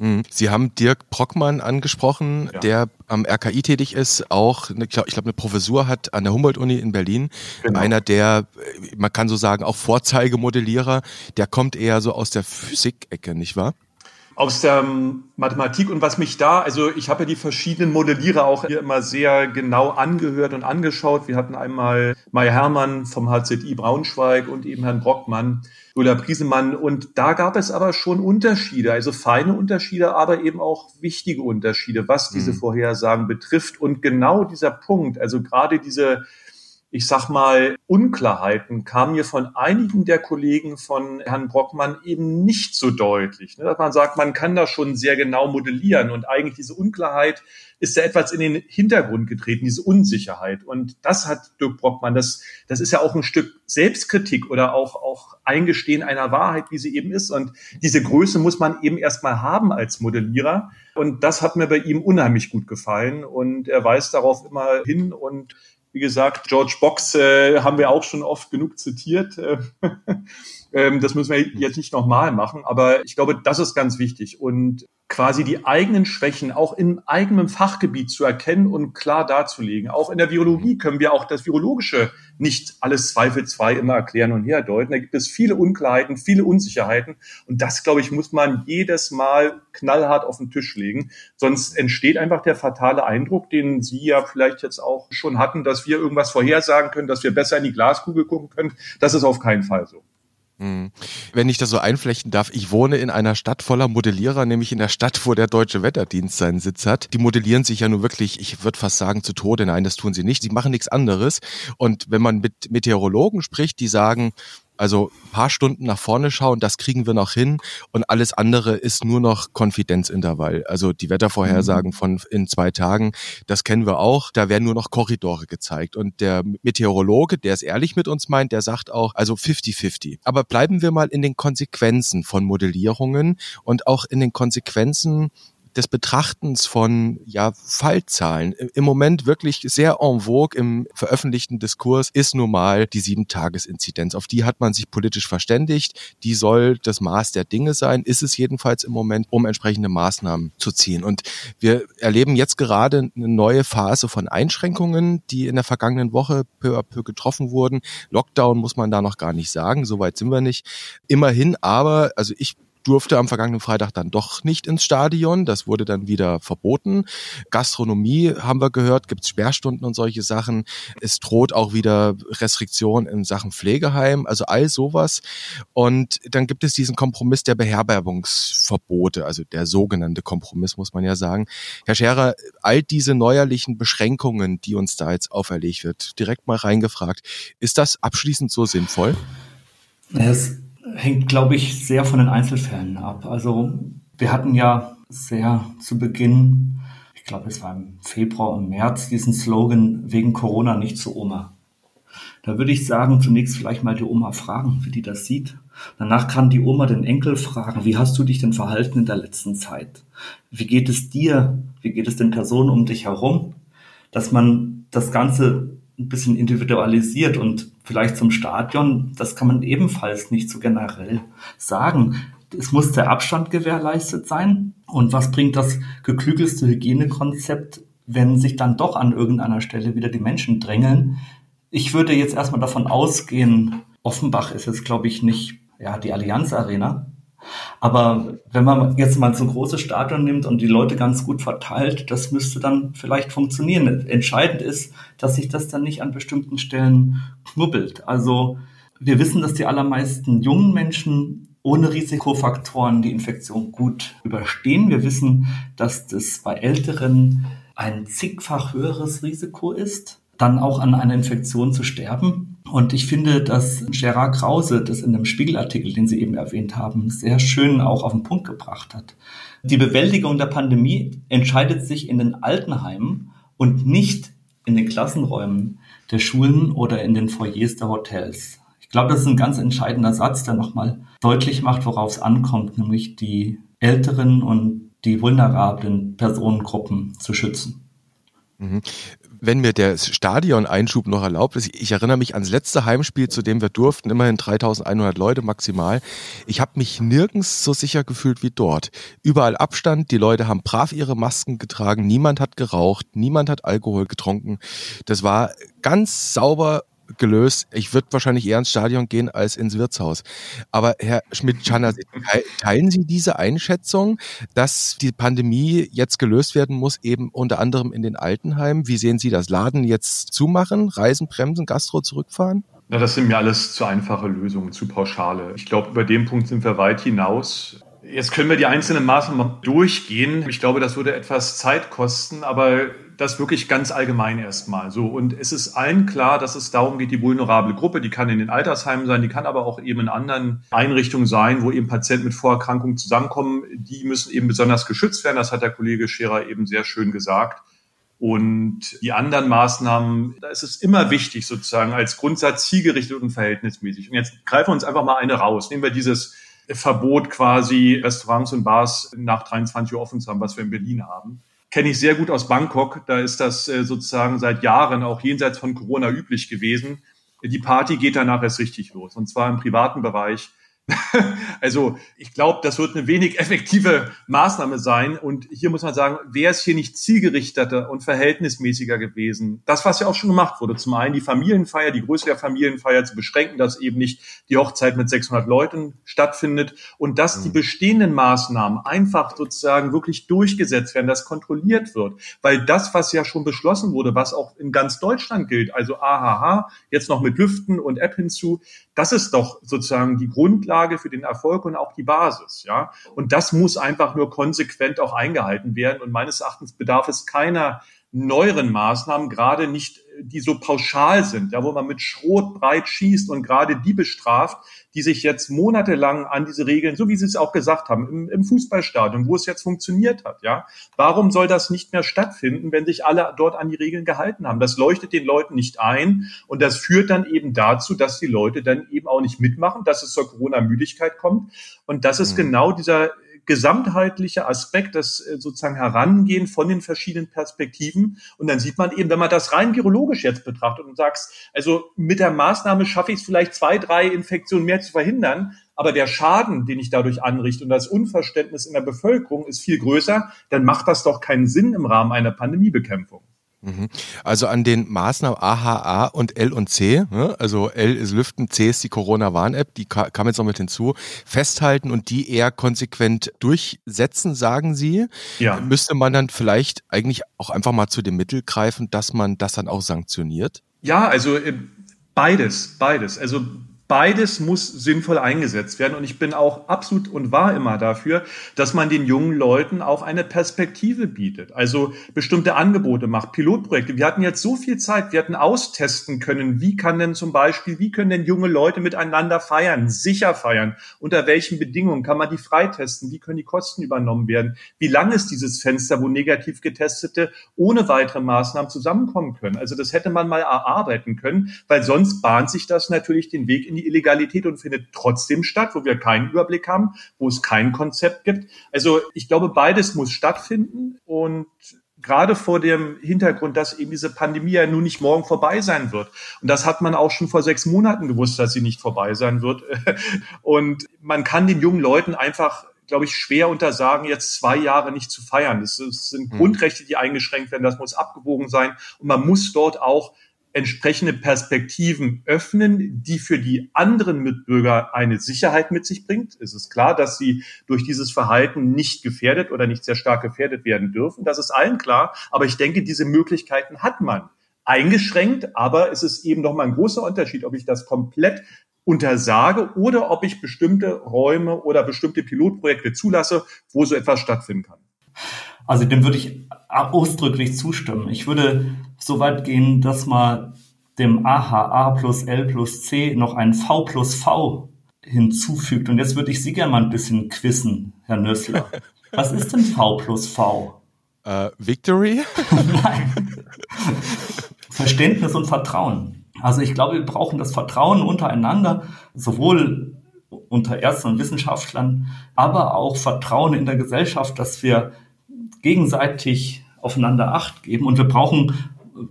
[SPEAKER 1] Mhm. Sie haben Dirk Brockmann angesprochen, ja. der am RKI tätig ist, auch, ich glaube, glaub, eine Professur hat an der Humboldt-Uni in Berlin. Genau. Einer der, man kann so sagen, auch Vorzeigemodellierer, der kommt eher so aus der Physik-Ecke, nicht wahr?
[SPEAKER 3] aus der Mathematik und was mich da, also ich habe ja die verschiedenen Modellierer auch hier immer sehr genau angehört und angeschaut. Wir hatten einmal Maya Hermann vom HZI Braunschweig und eben Herrn Brockmann, Ulla Priesemann und da gab es aber schon Unterschiede, also feine Unterschiede, aber eben auch wichtige Unterschiede, was diese mhm. Vorhersagen betrifft und genau dieser Punkt, also gerade diese ich sag mal, Unklarheiten kamen mir von einigen der Kollegen von Herrn Brockmann eben nicht so deutlich. Ne? Dass man sagt, man kann das schon sehr genau modellieren und eigentlich diese Unklarheit ist da etwas in den Hintergrund getreten, diese Unsicherheit. Und das hat Dirk Brockmann, das, das ist ja auch ein Stück Selbstkritik oder auch, auch Eingestehen einer Wahrheit, wie sie eben ist. Und diese Größe muss man eben erstmal haben als Modellierer. Und das hat mir bei ihm unheimlich gut gefallen. Und er weist darauf immer hin und wie gesagt, George Box äh, haben wir auch schon oft genug zitiert. ähm, das müssen wir jetzt nicht nochmal machen, aber ich glaube, das ist ganz wichtig. Und quasi die eigenen Schwächen auch im eigenen Fachgebiet zu erkennen und klar darzulegen. Auch in der Virologie können wir auch das Virologische nicht alles zweifelsfrei immer erklären und herdeuten. Da gibt es viele Unklarheiten, viele Unsicherheiten. Und das, glaube ich, muss man jedes Mal knallhart auf den Tisch legen. Sonst entsteht einfach der fatale Eindruck, den Sie ja vielleicht jetzt auch schon hatten, dass wir irgendwas vorhersagen können, dass wir besser in die Glaskugel gucken können. Das ist auf keinen Fall so.
[SPEAKER 1] Mhm. Wenn ich das so einflechten darf, ich wohne in einer Stadt voller Modellierer, nämlich in der Stadt, wo der Deutsche Wetterdienst seinen Sitz hat. Die modellieren sich ja nur wirklich, ich würde fast sagen, zu Tode. Nein, das tun sie nicht. Sie machen nichts anderes. Und wenn man mit Meteorologen spricht, die sagen, also paar Stunden nach vorne schauen, das kriegen wir noch hin und alles andere ist nur noch Konfidenzintervall. Also die Wettervorhersagen mhm. von in zwei Tagen, das kennen wir auch. Da werden nur noch Korridore gezeigt. Und der Meteorologe, der es ehrlich mit uns meint, der sagt auch, also 50-50. Aber bleiben wir mal in den Konsequenzen von Modellierungen und auch in den Konsequenzen des Betrachtens von ja, Fallzahlen. Im Moment wirklich sehr en vogue im veröffentlichten Diskurs ist nun mal die Sieben-Tages-Inzidenz. Auf die hat man sich politisch verständigt. Die soll das Maß der Dinge sein, ist es jedenfalls im Moment, um entsprechende Maßnahmen zu ziehen. Und wir erleben jetzt gerade eine neue Phase von Einschränkungen, die in der vergangenen Woche peu à peu getroffen wurden. Lockdown muss man da noch gar nicht sagen, soweit sind wir nicht. Immerhin aber, also ich durfte am vergangenen Freitag dann doch nicht ins Stadion. Das wurde dann wieder verboten. Gastronomie haben wir gehört, gibt es Sperrstunden und solche Sachen. Es droht auch wieder Restriktion in Sachen Pflegeheim, also all sowas. Und dann gibt es diesen Kompromiss der Beherbergungsverbote, also der sogenannte Kompromiss, muss man ja sagen. Herr Scherer, all diese neuerlichen Beschränkungen, die uns da jetzt auferlegt wird, direkt mal reingefragt, ist das abschließend so sinnvoll?
[SPEAKER 2] Es hängt, glaube ich, sehr von den Einzelfällen ab. Also wir hatten ja sehr zu Beginn, ich glaube es war im Februar und März, diesen Slogan wegen Corona nicht zu Oma. Da würde ich sagen, zunächst vielleicht mal die Oma fragen, wie die das sieht. Danach kann die Oma den Enkel fragen, wie hast du dich denn verhalten in der letzten Zeit? Wie geht es dir? Wie geht es den Personen um dich herum? Dass man das Ganze ein bisschen individualisiert und vielleicht zum Stadion, das kann man ebenfalls nicht so generell sagen. Es muss der Abstand gewährleistet sein. Und was bringt das geklügelste Hygienekonzept, wenn sich dann doch an irgendeiner Stelle wieder die Menschen drängeln? Ich würde jetzt erstmal davon ausgehen, Offenbach ist jetzt, glaube ich, nicht ja, die Allianz Arena. Aber wenn man jetzt mal so ein großes Stadion nimmt und die Leute ganz gut verteilt, das müsste dann vielleicht funktionieren. Entscheidend ist, dass sich das dann nicht an bestimmten Stellen knubbelt. Also wir wissen, dass die allermeisten jungen Menschen ohne Risikofaktoren die Infektion gut überstehen. Wir wissen, dass das bei Älteren ein zigfach höheres Risiko ist, dann auch an einer Infektion zu sterben. Und ich finde, dass Gerard Krause das in einem Spiegelartikel, den Sie eben erwähnt haben, sehr schön auch auf den Punkt gebracht hat. Die Bewältigung der Pandemie entscheidet sich in den Altenheimen und nicht in den Klassenräumen der Schulen oder in den Foyers der Hotels. Ich glaube, das ist ein ganz entscheidender Satz, der nochmal deutlich macht, worauf es ankommt, nämlich die älteren und die vulnerablen Personengruppen zu schützen.
[SPEAKER 1] Wenn mir der Stadion-Einschub noch erlaubt ist, ich erinnere mich ans letzte Heimspiel, zu dem wir durften, immerhin 3100 Leute maximal. Ich habe mich nirgends so sicher gefühlt wie dort. Überall Abstand, die Leute haben brav ihre Masken getragen, niemand hat geraucht, niemand hat Alkohol getrunken. Das war ganz sauber gelöst. Ich würde wahrscheinlich eher ins Stadion gehen als ins Wirtshaus. Aber Herr Schmidt-Schanner, teilen Sie diese Einschätzung, dass die Pandemie jetzt gelöst werden muss, eben unter anderem in den Altenheimen? Wie sehen Sie das? Laden jetzt zumachen, Reisen bremsen, Gastro zurückfahren?
[SPEAKER 3] Na, das sind mir alles zu einfache Lösungen, zu pauschale. Ich glaube, über den Punkt sind wir weit hinaus. Jetzt können wir die einzelnen Maßnahmen durchgehen. Ich glaube, das würde etwas Zeit kosten, aber das wirklich ganz allgemein erstmal. So. Und es ist allen klar, dass es darum geht, die vulnerable Gruppe, die kann in den Altersheimen sein, die kann aber auch eben in anderen Einrichtungen sein, wo eben Patienten mit Vorerkrankungen zusammenkommen. Die müssen eben besonders geschützt werden. Das hat der Kollege Scherer eben sehr schön gesagt. Und die anderen Maßnahmen, da ist es immer wichtig, sozusagen als Grundsatz zielgerichtet und verhältnismäßig. Und jetzt greifen wir uns einfach mal eine raus. Nehmen wir dieses Verbot quasi, Restaurants und Bars nach 23 Uhr offen zu haben, was wir in Berlin haben kenne ich sehr gut aus Bangkok. Da ist das äh, sozusagen seit Jahren auch jenseits von Corona üblich gewesen. Die Party geht danach erst richtig los. Und zwar im privaten Bereich also ich glaube, das wird eine wenig effektive Maßnahme sein. Und hier muss man sagen, wäre es hier nicht zielgerichteter und verhältnismäßiger gewesen? Das, was ja auch schon gemacht wurde, zum einen die Familienfeier, die Größe der Familienfeier zu beschränken, dass eben nicht die Hochzeit mit 600 Leuten stattfindet und dass die mhm. bestehenden Maßnahmen einfach sozusagen wirklich durchgesetzt werden, dass kontrolliert wird. Weil das, was ja schon beschlossen wurde, was auch in ganz Deutschland gilt, also AHH, jetzt noch mit Lüften und App hinzu, das ist doch sozusagen die Grundlage für den Erfolg und auch die Basis, ja. Und das muss einfach nur konsequent auch eingehalten werden. Und meines Erachtens bedarf es keiner neueren Maßnahmen, gerade nicht, die so pauschal sind, ja, wo man mit Schrot breit schießt und gerade die bestraft, die sich jetzt monatelang an diese Regeln, so wie Sie es auch gesagt haben, im, im Fußballstadion, wo es jetzt funktioniert hat, ja. Warum soll das nicht mehr stattfinden, wenn sich alle dort an die Regeln gehalten haben? Das leuchtet den Leuten nicht ein und das führt dann eben dazu, dass die Leute dann eben auch nicht mitmachen, dass es zur Corona-Müdigkeit kommt und das ist mhm. genau dieser gesamtheitlicher Aspekt, das äh, sozusagen Herangehen von den verschiedenen Perspektiven. Und dann sieht man eben, wenn man das rein virologisch jetzt betrachtet und sagst, also mit der Maßnahme schaffe ich es vielleicht zwei, drei Infektionen mehr zu verhindern, aber der Schaden, den ich dadurch anrichte und das Unverständnis in der Bevölkerung ist viel größer, dann macht das doch keinen Sinn im Rahmen einer Pandemiebekämpfung.
[SPEAKER 1] Mhm. Also an den Maßnahmen AHA und L und C, ne? also L ist Lüften, C ist die Corona-Warn-App, die kam jetzt noch mit hinzu, festhalten und die eher konsequent durchsetzen, sagen Sie. Ja. Müsste man dann vielleicht eigentlich auch einfach mal zu dem Mittel greifen, dass man das dann auch sanktioniert?
[SPEAKER 3] Ja, also äh, beides, beides. Also beides muss sinnvoll eingesetzt werden. Und ich bin auch absolut und war immer dafür, dass man den jungen Leuten auch eine Perspektive bietet. Also bestimmte Angebote macht, Pilotprojekte. Wir hatten jetzt so viel Zeit, wir hatten austesten können, wie kann denn zum Beispiel, wie können denn junge Leute miteinander feiern, sicher feiern? Unter welchen Bedingungen kann man die freitesten? Wie können die Kosten übernommen werden? Wie lang ist dieses Fenster, wo negativ Getestete ohne weitere Maßnahmen zusammenkommen können? Also das hätte man mal erarbeiten können, weil sonst bahnt sich das natürlich den Weg in die die Illegalität und findet trotzdem statt, wo wir keinen Überblick haben, wo es kein Konzept gibt. Also ich glaube, beides muss stattfinden und gerade vor dem Hintergrund, dass eben diese Pandemie ja nun nicht morgen vorbei sein wird. Und das hat man auch schon vor sechs Monaten gewusst, dass sie nicht vorbei sein wird. Und man kann den jungen Leuten einfach glaube ich, schwer untersagen, jetzt zwei Jahre nicht zu feiern. Das, sind hm. Grundrechte, die eingeschränkt werden. Das muss abgewogen sein. Und man muss dort auch entsprechende Perspektiven öffnen, die für die anderen Mitbürger eine Sicherheit mit sich bringt. Es ist klar, dass sie durch dieses Verhalten nicht gefährdet oder nicht sehr stark gefährdet werden dürfen. Das ist allen klar. Aber ich denke, diese Möglichkeiten hat man eingeschränkt. Aber es ist eben noch mal ein großer Unterschied, ob ich das komplett untersage oder ob ich bestimmte Räume oder bestimmte Pilotprojekte zulasse, wo so etwas stattfinden kann.
[SPEAKER 2] Also dem würde ich ausdrücklich zustimmen. Ich würde so weit gehen, dass man dem AHA plus L plus C noch ein V plus V hinzufügt. Und jetzt würde ich Sie gerne mal ein bisschen quissen, Herr Nössler. Was ist denn V plus V?
[SPEAKER 1] Uh, Victory? Nein.
[SPEAKER 2] Verständnis und Vertrauen. Also ich glaube, wir brauchen das Vertrauen untereinander, sowohl unter Ärzten und Wissenschaftlern, aber auch Vertrauen in der Gesellschaft, dass wir gegenseitig aufeinander Acht geben. Und wir brauchen,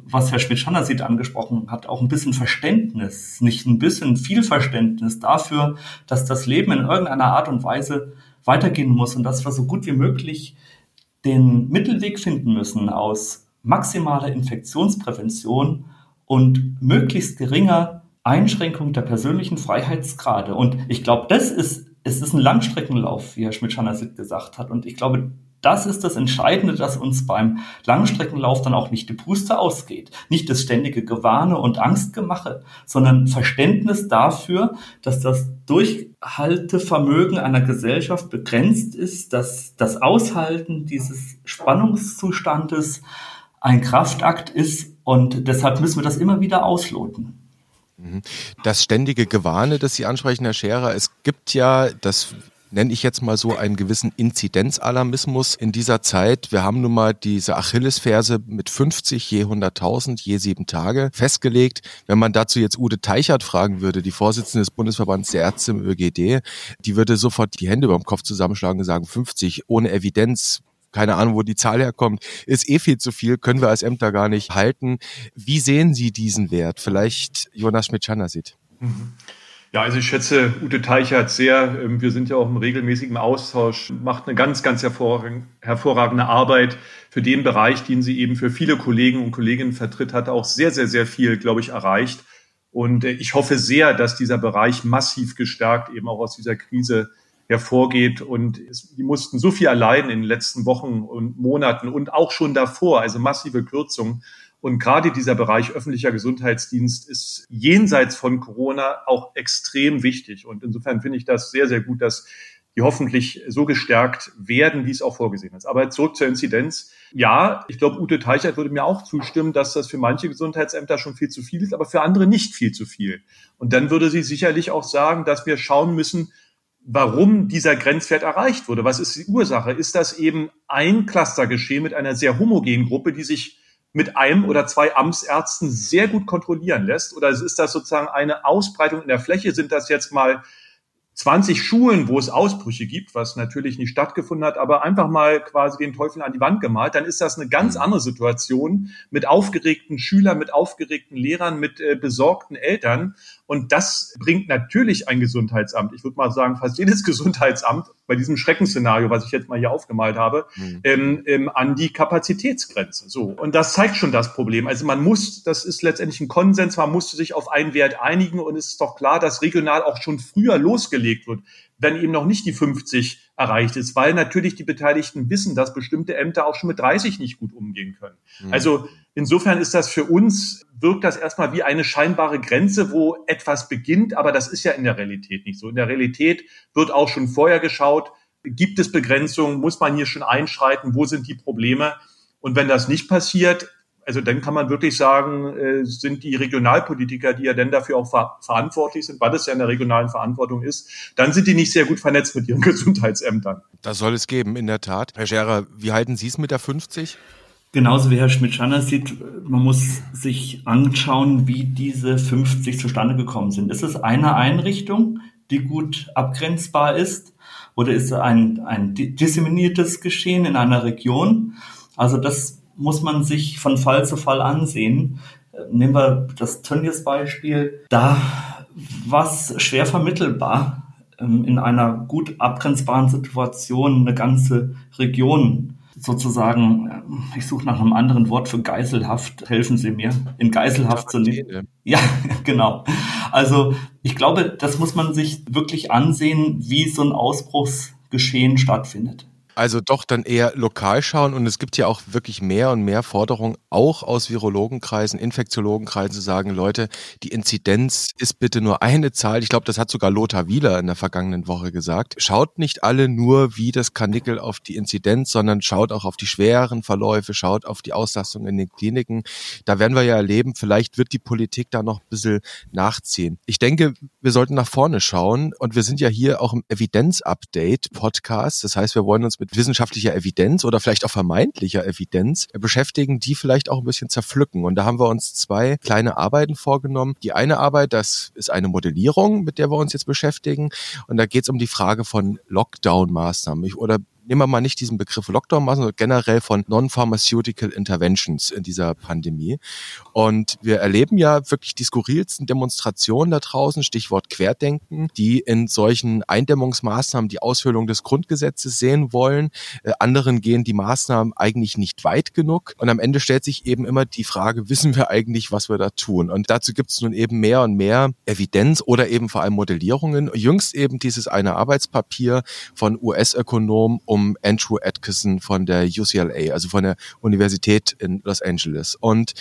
[SPEAKER 2] was Herr Schmidt-Schannersit angesprochen hat, auch ein bisschen Verständnis, nicht ein bisschen viel Verständnis dafür, dass das Leben in irgendeiner Art und Weise weitergehen muss und dass wir so gut wie möglich den Mittelweg finden müssen aus maximaler Infektionsprävention und möglichst geringer Einschränkung der persönlichen Freiheitsgrade. Und ich glaube, das ist, es ist ein Langstreckenlauf, wie Herr Schmidt-Schannersit gesagt hat. Und ich glaube, das ist das Entscheidende, dass uns beim Langstreckenlauf dann auch nicht die Puste ausgeht. Nicht das ständige Gewarne und Angstgemache, sondern Verständnis dafür, dass das Durchhaltevermögen einer Gesellschaft begrenzt ist, dass das Aushalten dieses Spannungszustandes ein Kraftakt ist und deshalb müssen wir das immer wieder ausloten.
[SPEAKER 1] Mhm. Das ständige Gewarne, das Sie ansprechen, Herr Scherer, es gibt ja, das nenne ich jetzt mal so einen gewissen Inzidenzalarmismus in dieser Zeit. Wir haben nun mal diese Achillesferse mit 50 je 100.000 je sieben Tage festgelegt. Wenn man dazu jetzt Ude Teichert fragen würde, die Vorsitzende des Bundesverbands der Ärzte im ÖGD, die würde sofort die Hände über dem Kopf zusammenschlagen und sagen, 50 ohne Evidenz keine Ahnung, wo die Zahl herkommt, ist eh viel zu viel, können wir als Ämter gar nicht halten. Wie sehen Sie diesen Wert? Vielleicht Jonas Schmidt-Schanner-Sieht. Mhm.
[SPEAKER 3] Ja, also ich schätze Ute Teichert sehr. Ähm, wir sind ja auch im regelmäßigen Austausch, macht eine ganz, ganz hervorragende Arbeit für den Bereich, den sie eben für viele Kollegen und Kolleginnen vertritt, hat auch sehr, sehr, sehr viel, glaube ich, erreicht. Und äh, ich hoffe sehr, dass dieser Bereich massiv gestärkt eben auch aus dieser Krise hervorgeht. Und es, die mussten so viel erleiden in den letzten Wochen und Monaten und auch schon davor, also massive Kürzungen. Und gerade dieser Bereich öffentlicher Gesundheitsdienst ist jenseits von Corona auch extrem wichtig. Und insofern finde ich das sehr, sehr gut, dass die hoffentlich so gestärkt werden, wie es auch vorgesehen ist. Aber zurück zur Inzidenz. Ja, ich glaube, Ute Teichert würde mir auch zustimmen, dass das für manche Gesundheitsämter schon viel zu viel ist, aber für andere nicht viel zu viel. Und dann würde sie sicherlich auch sagen, dass wir schauen müssen, warum dieser Grenzwert erreicht wurde. Was ist die Ursache? Ist das eben ein Clustergeschehen mit einer sehr homogenen Gruppe, die sich mit einem oder zwei Amtsärzten sehr gut kontrollieren lässt? Oder ist das sozusagen eine Ausbreitung in der Fläche? Sind das jetzt mal 20 Schulen, wo es Ausbrüche gibt, was natürlich nicht stattgefunden hat, aber einfach mal quasi den Teufel an die Wand gemalt, dann ist das eine ganz mhm. andere Situation mit aufgeregten Schülern, mit aufgeregten Lehrern, mit äh, besorgten Eltern. Und das bringt natürlich ein Gesundheitsamt, ich würde mal sagen, fast jedes Gesundheitsamt bei diesem Schreckensszenario, was ich jetzt mal hier aufgemalt habe, mhm. ähm, ähm, an die Kapazitätsgrenze. So. Und das zeigt schon das Problem. Also man muss, das ist letztendlich ein Konsens, man musste sich auf einen Wert einigen und es ist doch klar, dass regional auch schon früher losgelegt gelegt wird, wenn eben noch nicht die 50 erreicht ist, weil natürlich die Beteiligten wissen, dass bestimmte Ämter auch schon mit 30 nicht gut umgehen können. Mhm. Also insofern ist das für uns, wirkt das erstmal wie eine scheinbare Grenze, wo etwas beginnt, aber das ist ja in der Realität nicht so. In der Realität wird auch schon vorher geschaut, gibt es Begrenzungen, muss man hier schon einschreiten, wo sind die Probleme? Und wenn das nicht passiert, also dann kann man wirklich sagen, äh, sind die Regionalpolitiker, die ja dann dafür auch ver verantwortlich sind, weil das ja in der regionalen Verantwortung ist, dann sind die nicht sehr gut vernetzt mit ihren Gesundheitsämtern.
[SPEAKER 1] Das soll es geben, in der Tat. Herr Scherer, wie halten Sie es mit der 50?
[SPEAKER 2] Genauso wie Herr Schmidt-Schanner sieht, man muss sich anschauen, wie diese 50 zustande gekommen sind. Ist es eine Einrichtung, die gut abgrenzbar ist? Oder ist es ein, ein disseminiertes Geschehen in einer Region? Also das muss man sich von Fall zu Fall ansehen. Nehmen wir das Tönnies-Beispiel. Da war es schwer vermittelbar, ähm, in einer gut abgrenzbaren Situation eine ganze Region sozusagen, äh, ich suche nach einem anderen Wort für Geiselhaft, helfen Sie mir, in Geiselhaft zu nehmen. Ja, genau. Also ich glaube, das muss man sich wirklich ansehen, wie so ein Ausbruchsgeschehen stattfindet.
[SPEAKER 1] Also doch dann eher lokal schauen und es gibt ja auch wirklich mehr und mehr Forderungen, auch aus Virologenkreisen, Infektiologenkreisen zu sagen, Leute, die Inzidenz ist bitte nur eine Zahl. Ich glaube, das hat sogar Lothar Wieler in der vergangenen Woche gesagt. Schaut nicht alle nur wie das Kanickel auf die Inzidenz, sondern schaut auch auf die schweren Verläufe, schaut auf die Auslastung in den Kliniken. Da werden wir ja erleben, vielleicht wird die Politik da noch ein bisschen nachziehen. Ich denke, wir sollten nach vorne schauen und wir sind ja hier auch im Evidenz-Update-Podcast. Das heißt, wir wollen uns mit wissenschaftlicher Evidenz oder vielleicht auch vermeintlicher Evidenz beschäftigen, die vielleicht auch ein bisschen zerpflücken. Und da haben wir uns zwei kleine Arbeiten vorgenommen. Die eine Arbeit, das ist eine Modellierung, mit der wir uns jetzt beschäftigen. Und da geht es um die Frage von Lockdown-Maßnahmen oder nehmen wir mal nicht diesen Begriff Lockdown machen, sondern generell von Non-Pharmaceutical Interventions in dieser Pandemie. Und wir erleben ja wirklich die skurrilsten Demonstrationen da draußen, Stichwort Querdenken, die in solchen Eindämmungsmaßnahmen die Aushöhlung des Grundgesetzes sehen wollen. Äh, anderen gehen die Maßnahmen eigentlich nicht weit genug. Und am Ende stellt sich eben immer die Frage, wissen wir eigentlich, was wir da tun? Und dazu gibt es nun eben mehr und mehr Evidenz oder eben vor allem Modellierungen. Jüngst eben dieses eine Arbeitspapier von US-Ökonom um um Andrew Atkinson von der UCLA, also von der Universität in Los Angeles. Und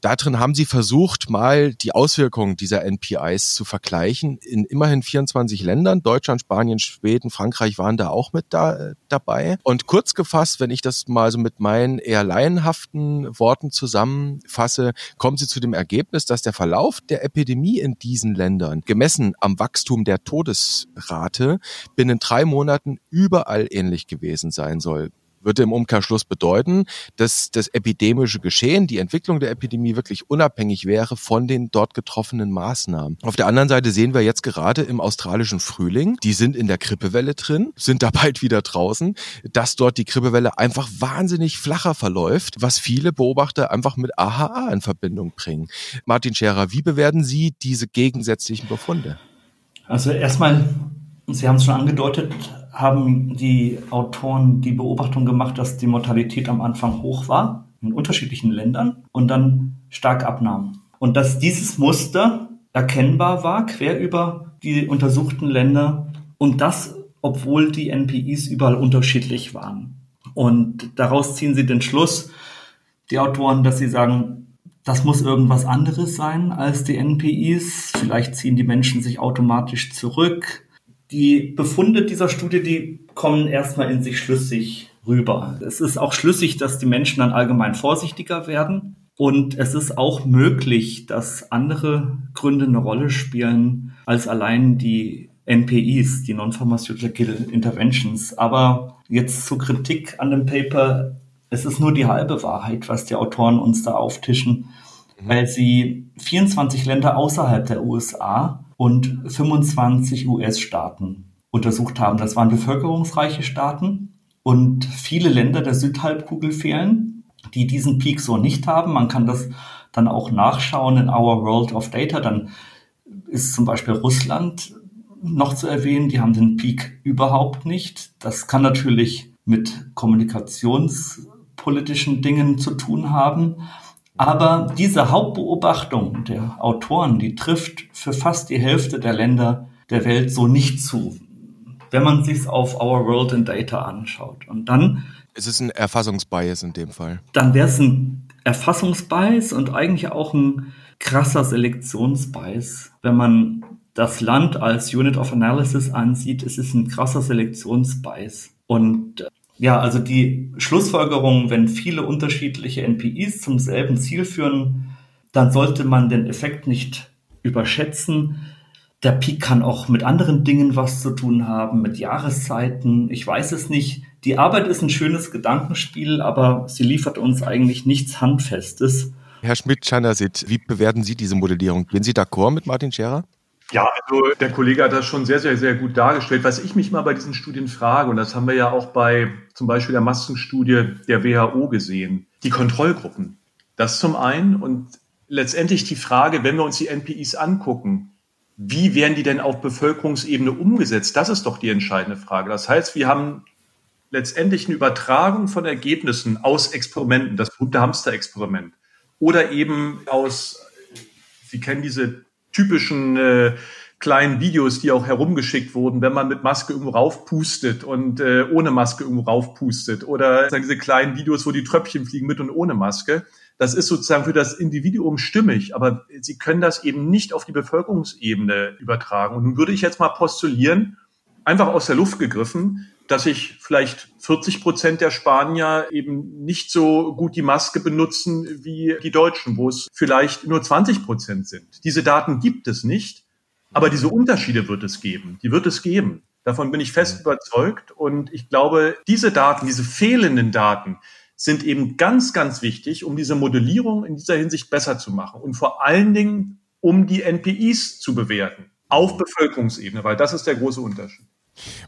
[SPEAKER 1] Darin haben sie versucht, mal die Auswirkungen dieser NPIs zu vergleichen. In immerhin 24 Ländern, Deutschland, Spanien, Schweden, Frankreich waren da auch mit da, dabei. Und kurz gefasst, wenn ich das mal so mit meinen eher laienhaften Worten zusammenfasse, kommen sie zu dem Ergebnis, dass der Verlauf der Epidemie in diesen Ländern, gemessen am Wachstum der Todesrate, binnen drei Monaten überall ähnlich gewesen sein soll würde im Umkehrschluss bedeuten, dass das epidemische Geschehen, die Entwicklung der Epidemie wirklich unabhängig wäre von den dort getroffenen Maßnahmen. Auf der anderen Seite sehen wir jetzt gerade im australischen Frühling, die sind in der Grippewelle drin, sind da bald wieder draußen, dass dort die Grippewelle einfach wahnsinnig flacher verläuft, was viele Beobachter einfach mit AHA in Verbindung bringen. Martin Scherer, wie bewerten Sie diese gegensätzlichen Befunde?
[SPEAKER 2] Also erstmal, Sie haben es schon angedeutet, haben die Autoren die Beobachtung gemacht, dass die Mortalität am Anfang hoch war in unterschiedlichen Ländern und dann stark abnahm. Und dass dieses Muster erkennbar war quer über die untersuchten Länder und das, obwohl die NPIs überall unterschiedlich waren. Und daraus ziehen sie den Schluss, die Autoren, dass sie sagen, das muss irgendwas anderes sein als die NPIs. Vielleicht ziehen die Menschen sich automatisch zurück die Befunde dieser Studie, die kommen erstmal in sich schlüssig rüber. Es ist auch schlüssig, dass die Menschen dann allgemein vorsichtiger werden. Und es ist auch möglich, dass andere Gründe eine Rolle spielen als allein die NPIs, die Non-Pharmaceutical Interventions. Aber jetzt zur Kritik an dem Paper. Es ist nur die halbe Wahrheit, was die Autoren uns da auftischen, mhm. weil sie 24 Länder außerhalb der USA und 25 US-Staaten untersucht haben. Das waren bevölkerungsreiche Staaten und viele Länder der Südhalbkugel fehlen, die diesen Peak so nicht haben. Man kann das dann auch nachschauen in Our World of Data. Dann ist zum Beispiel Russland noch zu erwähnen. Die haben den Peak überhaupt nicht. Das kann natürlich mit kommunikationspolitischen Dingen zu tun haben. Aber diese Hauptbeobachtung der Autoren, die trifft für fast die Hälfte der Länder der Welt so nicht zu, wenn man sich auf Our World in Data anschaut. Und dann
[SPEAKER 1] es ist ein Erfassungsbias in dem Fall.
[SPEAKER 2] Dann wäre es ein Erfassungsbias und eigentlich auch ein krasser Selektionsbias. Wenn man das Land als Unit of Analysis ansieht, es ist ein krasser Selektionsbias. Und ja, also die Schlussfolgerung, wenn viele unterschiedliche NPIs zum selben Ziel führen, dann sollte man den Effekt nicht überschätzen. Der Peak kann auch mit anderen Dingen was zu tun haben, mit Jahreszeiten. Ich weiß es nicht. Die Arbeit ist ein schönes Gedankenspiel, aber sie liefert uns eigentlich nichts Handfestes.
[SPEAKER 1] Herr Schmidt-Chanasit, wie bewerten Sie diese Modellierung? Gehen Sie d'accord mit Martin Scherer?
[SPEAKER 3] Ja, also der Kollege hat das schon sehr, sehr, sehr gut dargestellt. Was ich mich mal bei diesen Studien frage, und das haben wir ja auch bei zum Beispiel der Massenstudie der WHO gesehen, die Kontrollgruppen. Das zum einen und letztendlich die Frage, wenn wir uns die NPIs angucken, wie werden die denn auf Bevölkerungsebene umgesetzt? Das ist doch die entscheidende Frage. Das heißt, wir haben letztendlich eine Übertragung von Ergebnissen aus Experimenten, das berühmte Hamster-Experiment, oder eben aus, Sie kennen diese typischen äh, kleinen Videos, die auch herumgeschickt wurden, wenn man mit Maske irgendwo raufpustet und äh, ohne Maske irgendwo raufpustet oder diese kleinen Videos, wo die Tröpfchen fliegen mit und ohne Maske. Das ist sozusagen für das Individuum stimmig, aber sie können das eben nicht auf die Bevölkerungsebene übertragen. Und nun würde ich jetzt mal postulieren, einfach aus der Luft gegriffen, dass sich vielleicht 40 Prozent der Spanier eben nicht so gut die Maske benutzen wie die Deutschen, wo es vielleicht nur 20 Prozent sind. Diese Daten gibt es nicht, aber diese Unterschiede wird es geben. Die wird es geben. Davon bin ich fest überzeugt. Und ich glaube, diese Daten, diese fehlenden Daten, sind eben ganz, ganz wichtig, um diese Modellierung in dieser Hinsicht besser zu machen und vor allen Dingen, um die NPIs zu bewerten auf Bevölkerungsebene, weil das ist der große Unterschied.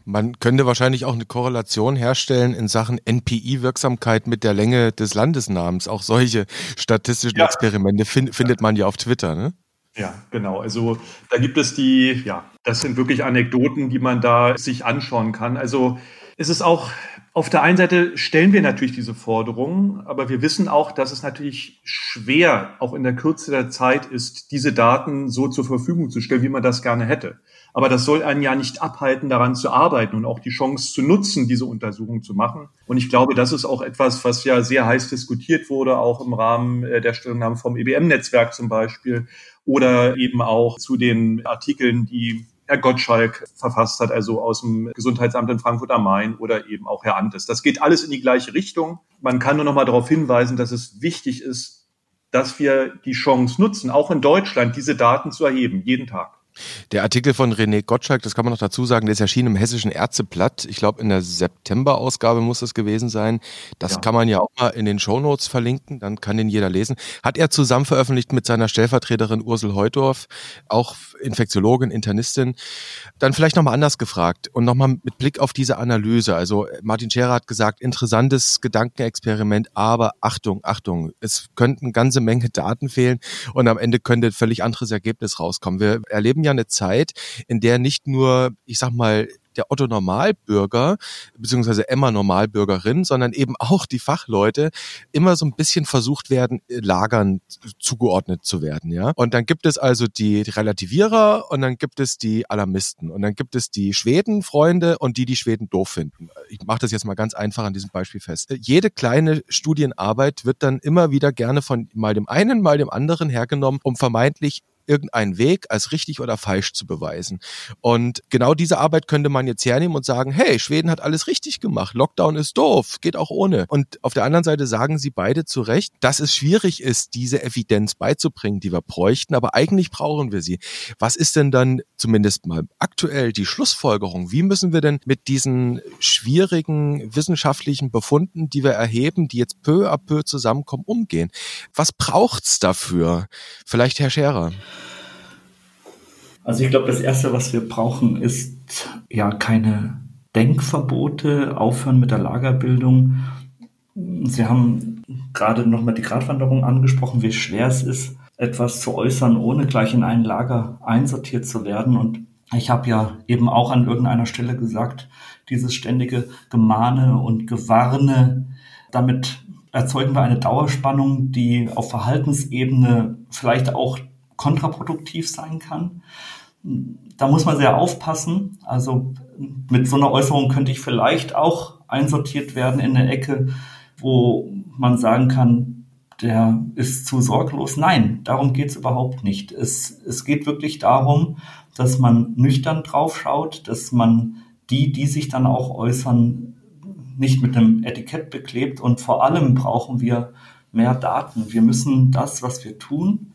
[SPEAKER 1] Man könnte wahrscheinlich auch eine Korrelation herstellen in Sachen NPI-Wirksamkeit mit der Länge des Landesnamens. Auch solche statistischen ja. Experimente find, findet man ja auf Twitter, ne?
[SPEAKER 3] Ja, genau. Also da gibt es die, ja, das sind wirklich Anekdoten, die man da sich anschauen kann. Also es ist auch auf der einen Seite stellen wir natürlich diese Forderungen, aber wir wissen auch, dass es natürlich schwer, auch in der Kürze der Zeit ist, diese Daten so zur Verfügung zu stellen, wie man das gerne hätte. Aber das soll einen ja nicht abhalten, daran zu arbeiten und auch die Chance zu nutzen, diese Untersuchung zu machen. Und ich glaube, das ist auch etwas, was ja sehr heiß diskutiert wurde, auch im Rahmen äh, der Stellungnahme vom EBM-Netzwerk zum Beispiel oder eben auch zu den Artikeln, die Herr Gottschalk verfasst hat, also aus dem Gesundheitsamt in Frankfurt am Main oder eben auch Herr Antes. Das geht alles in die gleiche Richtung. Man kann nur noch mal darauf hinweisen, dass es wichtig ist, dass wir die Chance nutzen, auch in Deutschland diese Daten zu erheben, jeden Tag.
[SPEAKER 1] Der Artikel von René Gottschalk, das kann man noch dazu sagen, der ist erschienen im Hessischen Ärzteblatt. Ich glaube, in der September-Ausgabe muss das gewesen sein. Das ja. kann man ja auch mal in den Shownotes verlinken, dann kann den jeder lesen. Hat er zusammen veröffentlicht mit seiner Stellvertreterin Ursel Heudorf, auch Infektiologin, Internistin. Dann vielleicht nochmal anders gefragt und nochmal mit Blick auf diese Analyse. Also Martin Scherer hat gesagt, interessantes Gedankenexperiment, aber Achtung, Achtung, es könnten ganze Menge Daten fehlen und am Ende könnte ein völlig anderes Ergebnis rauskommen. Wir erleben ja eine Zeit, in der nicht nur, ich sag mal, der Otto Normalbürger beziehungsweise Emma Normalbürgerin, sondern eben auch die Fachleute immer so ein bisschen versucht werden, Lagern zugeordnet zu werden, ja. Und dann gibt es also die, Relativierer und dann gibt es die Alarmisten und dann gibt es die Schwedenfreunde und die, die Schweden doof finden. Ich mache das jetzt mal ganz einfach an diesem Beispiel fest. Jede kleine Studienarbeit wird dann immer wieder gerne von mal dem einen, mal dem anderen hergenommen, um vermeintlich irgendeinen Weg als richtig oder falsch zu beweisen. Und genau diese Arbeit könnte man jetzt hernehmen und sagen, hey, Schweden hat alles richtig gemacht, Lockdown ist doof, geht auch ohne. Und auf der anderen Seite sagen sie beide zu Recht, dass es schwierig ist, diese Evidenz beizubringen, die wir bräuchten, aber eigentlich brauchen wir sie. Was ist denn dann zumindest mal aktuell die Schlussfolgerung? Wie müssen wir denn mit diesen schwierigen wissenschaftlichen Befunden, die wir erheben, die jetzt peu à peu zusammenkommen, umgehen? Was braucht's dafür? Vielleicht Herr Scherer.
[SPEAKER 2] Also ich glaube, das Erste, was wir brauchen, ist ja keine Denkverbote, aufhören mit der Lagerbildung. Sie haben gerade nochmal die Gratwanderung angesprochen, wie schwer es ist, etwas zu äußern, ohne gleich in ein Lager einsortiert zu werden. Und ich habe ja eben auch an irgendeiner Stelle gesagt, dieses ständige Gemahne und Gewarne, damit erzeugen wir eine Dauerspannung, die auf Verhaltensebene vielleicht auch kontraproduktiv sein kann. Da muss man sehr aufpassen. Also mit so einer Äußerung könnte ich vielleicht auch einsortiert werden in eine Ecke, wo man sagen kann, der ist zu sorglos. Nein, darum geht es überhaupt nicht. Es, es geht wirklich darum, dass man nüchtern drauf schaut, dass man die, die sich dann auch äußern, nicht mit einem Etikett beklebt. Und vor allem brauchen wir mehr Daten. Wir müssen das, was wir tun,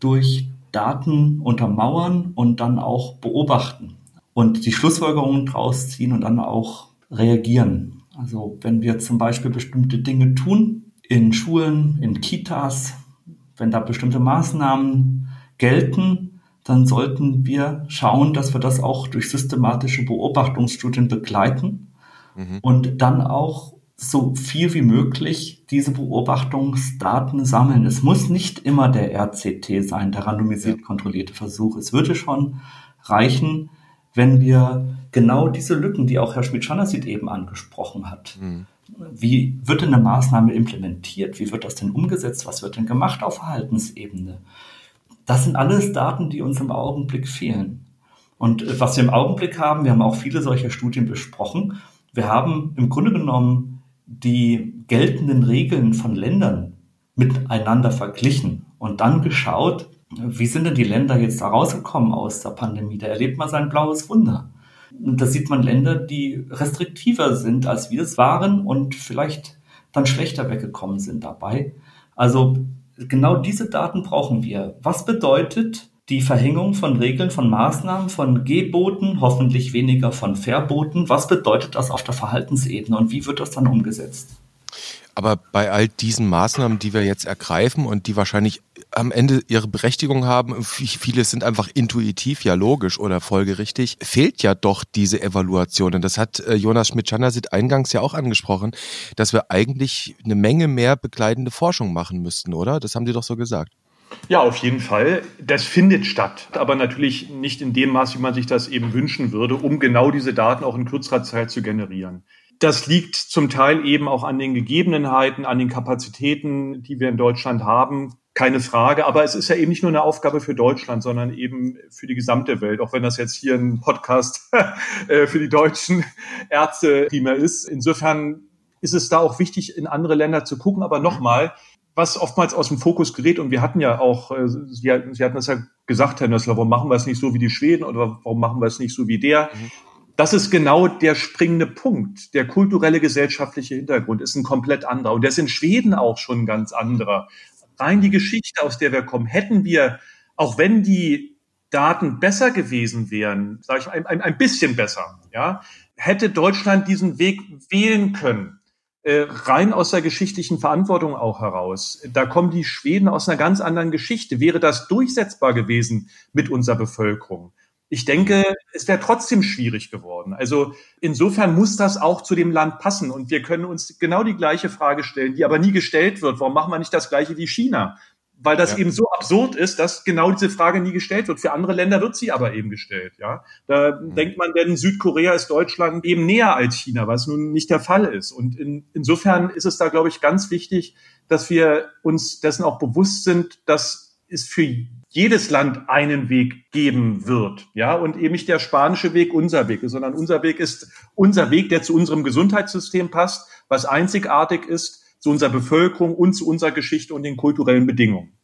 [SPEAKER 2] durch Daten untermauern und dann auch beobachten und die Schlussfolgerungen draus ziehen und dann auch reagieren. Also wenn wir zum Beispiel bestimmte Dinge tun, in Schulen, in Kitas, wenn da bestimmte Maßnahmen gelten, dann sollten wir schauen, dass wir das auch durch systematische Beobachtungsstudien begleiten mhm. und dann auch so viel wie möglich diese Beobachtungsdaten sammeln. Es muss nicht immer der RCT sein, der randomisiert kontrollierte Versuch. Es würde schon reichen, wenn wir genau diese Lücken, die auch Herr Schmidt-Schanasit eben angesprochen hat, mhm. wie wird denn eine Maßnahme implementiert? Wie wird das denn umgesetzt? Was wird denn gemacht auf Verhaltensebene? Das sind alles Daten, die uns im Augenblick fehlen. Und äh, was wir im Augenblick haben, wir haben auch viele solcher Studien besprochen. Wir haben im Grunde genommen die geltenden Regeln von Ländern miteinander verglichen und dann geschaut, wie sind denn die Länder jetzt da rausgekommen aus der Pandemie? Da erlebt man sein blaues Wunder. Und da sieht man Länder, die restriktiver sind, als wir es waren und vielleicht dann schlechter weggekommen sind dabei. Also genau diese Daten brauchen wir. Was bedeutet die Verhängung von Regeln, von Maßnahmen, von Geboten, hoffentlich weniger von Verboten. Was bedeutet das auf der Verhaltensebene und wie wird das dann umgesetzt?
[SPEAKER 1] Aber bei all diesen Maßnahmen, die wir jetzt ergreifen und die wahrscheinlich am Ende ihre Berechtigung haben, viele sind einfach intuitiv, ja logisch oder folgerichtig, fehlt ja doch diese Evaluation. Und das hat äh, Jonas Schmidt-Schanasit eingangs ja auch angesprochen, dass wir eigentlich eine Menge mehr begleitende Forschung machen müssten, oder? Das haben Sie doch so gesagt.
[SPEAKER 3] Ja, auf jeden Fall. Das findet statt, aber natürlich nicht in dem Maß, wie man sich das eben wünschen würde, um genau diese Daten auch in kürzerer Zeit zu generieren. Das liegt zum Teil eben auch an den Gegebenheiten, an den Kapazitäten, die wir in Deutschland haben. Keine Frage. Aber es ist ja eben nicht nur eine Aufgabe für Deutschland, sondern eben für die gesamte Welt. Auch wenn das jetzt hier ein Podcast äh, für die deutschen Ärzte primär ist. Insofern ist es da auch wichtig, in andere Länder zu gucken. Aber nochmal, was oftmals aus dem Fokus gerät. Und wir hatten ja auch, äh, Sie, Sie hatten das ja gesagt, Herr Nössler, warum machen wir es nicht so wie die Schweden oder warum machen wir es nicht so wie der? Mhm. Das ist genau der springende Punkt. Der kulturelle, gesellschaftliche Hintergrund ist ein komplett anderer. Und der ist in Schweden auch schon ein ganz anderer. Rein die Geschichte, aus der wir kommen, hätten wir, auch wenn die Daten besser gewesen wären, sage ich ein, ein, ein bisschen besser, ja, hätte Deutschland diesen Weg wählen können rein aus der geschichtlichen Verantwortung auch heraus. Da kommen die Schweden aus einer ganz anderen Geschichte. Wäre das durchsetzbar gewesen mit unserer Bevölkerung? Ich denke, es wäre trotzdem schwierig geworden. Also insofern muss das auch zu dem Land passen. Und wir können uns genau die gleiche Frage stellen, die aber nie gestellt wird. Warum machen wir nicht das gleiche wie China? Weil das ja. eben so absurd ist, dass genau diese Frage nie gestellt wird. Für andere Länder wird sie aber eben gestellt. Ja, da mhm. denkt man, denn Südkorea ist Deutschland eben näher als China, was nun nicht der Fall ist. Und in, insofern ist es da, glaube ich, ganz wichtig, dass wir uns dessen auch bewusst sind, dass es für jedes Land einen Weg geben wird, ja, und eben nicht der spanische Weg unser Weg ist, sondern unser Weg ist unser Weg, der zu unserem Gesundheitssystem passt, was einzigartig ist zu unserer Bevölkerung und zu unserer Geschichte und den kulturellen Bedingungen.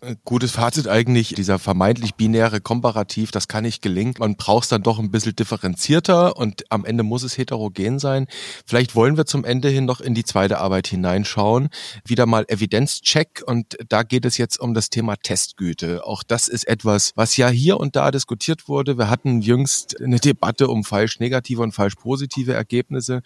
[SPEAKER 1] Äh, gutes Fazit eigentlich, dieser vermeintlich binäre Komparativ, das kann nicht gelingen. Man braucht es dann doch ein bisschen differenzierter und am Ende muss es heterogen sein. Vielleicht wollen wir zum Ende hin noch in die zweite Arbeit hineinschauen. Wieder mal Evidenzcheck und da geht es jetzt um das Thema Testgüte. Auch das ist etwas, was ja hier und da diskutiert wurde. Wir hatten jüngst eine Debatte um falsch negative und falsch positive Ergebnisse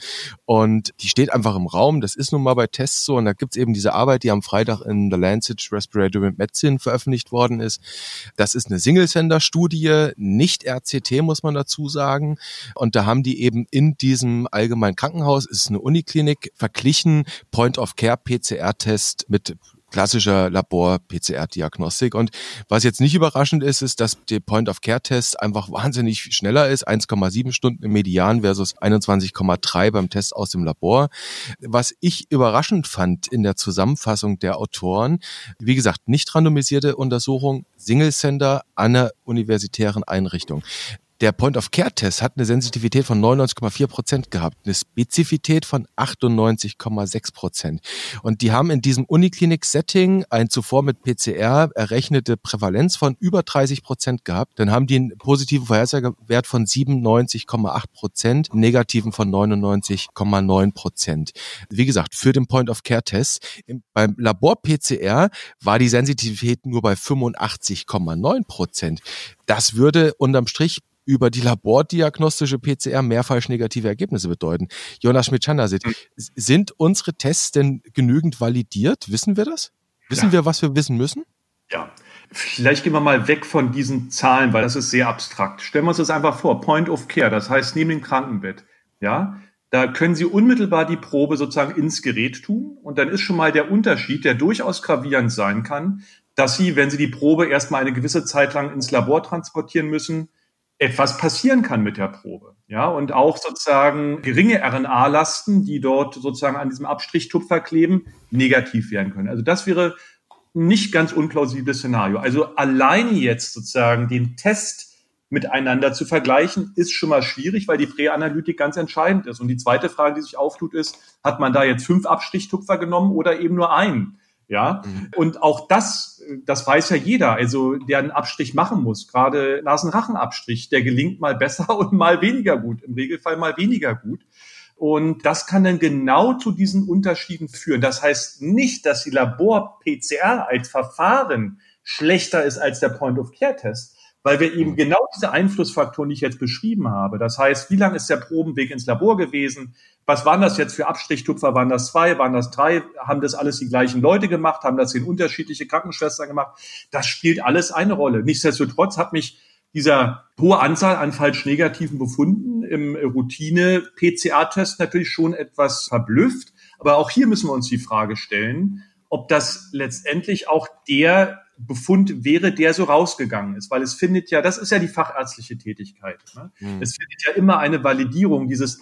[SPEAKER 1] und die steht einfach im Raum. Das ist nun mal bei Tests so und da gibt es eben diese Arbeit, die am Freitag in The Lancet Respiratory Medicine 2019 veröffentlicht worden ist. Das ist eine Single-Sender-Studie, nicht RCT, muss man dazu sagen. Und da haben die eben in diesem allgemeinen Krankenhaus, ist eine Uniklinik, verglichen Point-of-Care-PCR-Test mit klassischer Labor-PCR-Diagnostik. Und was jetzt nicht überraschend ist, ist, dass der Point-of-Care-Test einfach wahnsinnig schneller ist. 1,7 Stunden im Median versus 21,3 beim Test aus dem Labor. Was ich überraschend fand in der Zusammenfassung der Autoren, wie gesagt, nicht randomisierte Untersuchung, Single-Sender an einer universitären Einrichtung. Der Point-of-Care-Test hat eine Sensitivität von 99,4 Prozent gehabt, eine Spezifität von 98,6 Prozent. Und die haben in diesem Uniklinik-Setting ein zuvor mit PCR errechnete Prävalenz von über 30 Prozent gehabt. Dann haben die einen positiven Vorhersagewert von 97,8 Prozent, negativen von 99,9 Prozent. Wie gesagt, für den Point-of-Care-Test. Beim Labor-PCR war die Sensitivität nur bei 85,9 Prozent. Das würde unterm Strich über die labordiagnostische PCR mehr falsch negative Ergebnisse bedeuten. Jonas Schmidt-Chandasit, mhm. sind unsere Tests denn genügend validiert? Wissen wir das? Wissen ja. wir, was wir wissen müssen?
[SPEAKER 3] Ja. Vielleicht gehen wir mal weg von diesen Zahlen, weil das ist sehr abstrakt. Stellen wir uns das einfach vor. Point of Care, das heißt neben dem Krankenbett. Ja, da können Sie unmittelbar die Probe sozusagen ins Gerät tun. Und dann ist schon mal der Unterschied, der durchaus gravierend sein kann, dass Sie, wenn Sie die Probe erstmal eine gewisse Zeit lang ins Labor transportieren müssen, etwas passieren kann mit der Probe. Ja, und auch sozusagen geringe RNA-Lasten, die dort sozusagen an diesem Abstrichtupfer kleben, negativ werden können. Also das wäre nicht ganz unplausibles Szenario. Also alleine jetzt sozusagen den Test miteinander zu vergleichen, ist schon mal schwierig, weil die Präanalytik ganz entscheidend ist. Und die zweite Frage, die sich auftut, ist, hat man da jetzt fünf Abstrichtupfer genommen oder eben nur einen? Ja, mhm. und auch das, das weiß ja jeder, also der einen Abstrich machen muss, gerade Nasenrachenabstrich, der gelingt mal besser und mal weniger gut, im Regelfall mal weniger gut. Und das kann dann genau zu diesen Unterschieden führen. Das heißt nicht, dass die Labor-PCR als Verfahren schlechter ist als der Point-of-Care-Test, weil wir eben mhm. genau diese Einflussfaktoren, die ich jetzt beschrieben habe, das heißt, wie lang ist der Probenweg ins Labor gewesen, was waren das jetzt für Abstrichtupfer? Waren das zwei? Waren das drei? Haben das alles die gleichen Leute gemacht? Haben das in unterschiedliche Krankenschwestern gemacht? Das spielt alles eine Rolle. Nichtsdestotrotz hat mich dieser hohe Anzahl an falsch negativen Befunden im Routine-PCA-Test natürlich schon etwas verblüfft. Aber auch hier müssen wir uns die Frage stellen, ob das letztendlich auch der Befund wäre, der so rausgegangen ist, weil es findet ja, das ist ja die fachärztliche Tätigkeit. Ne? Mhm. Es findet ja immer eine Validierung dieses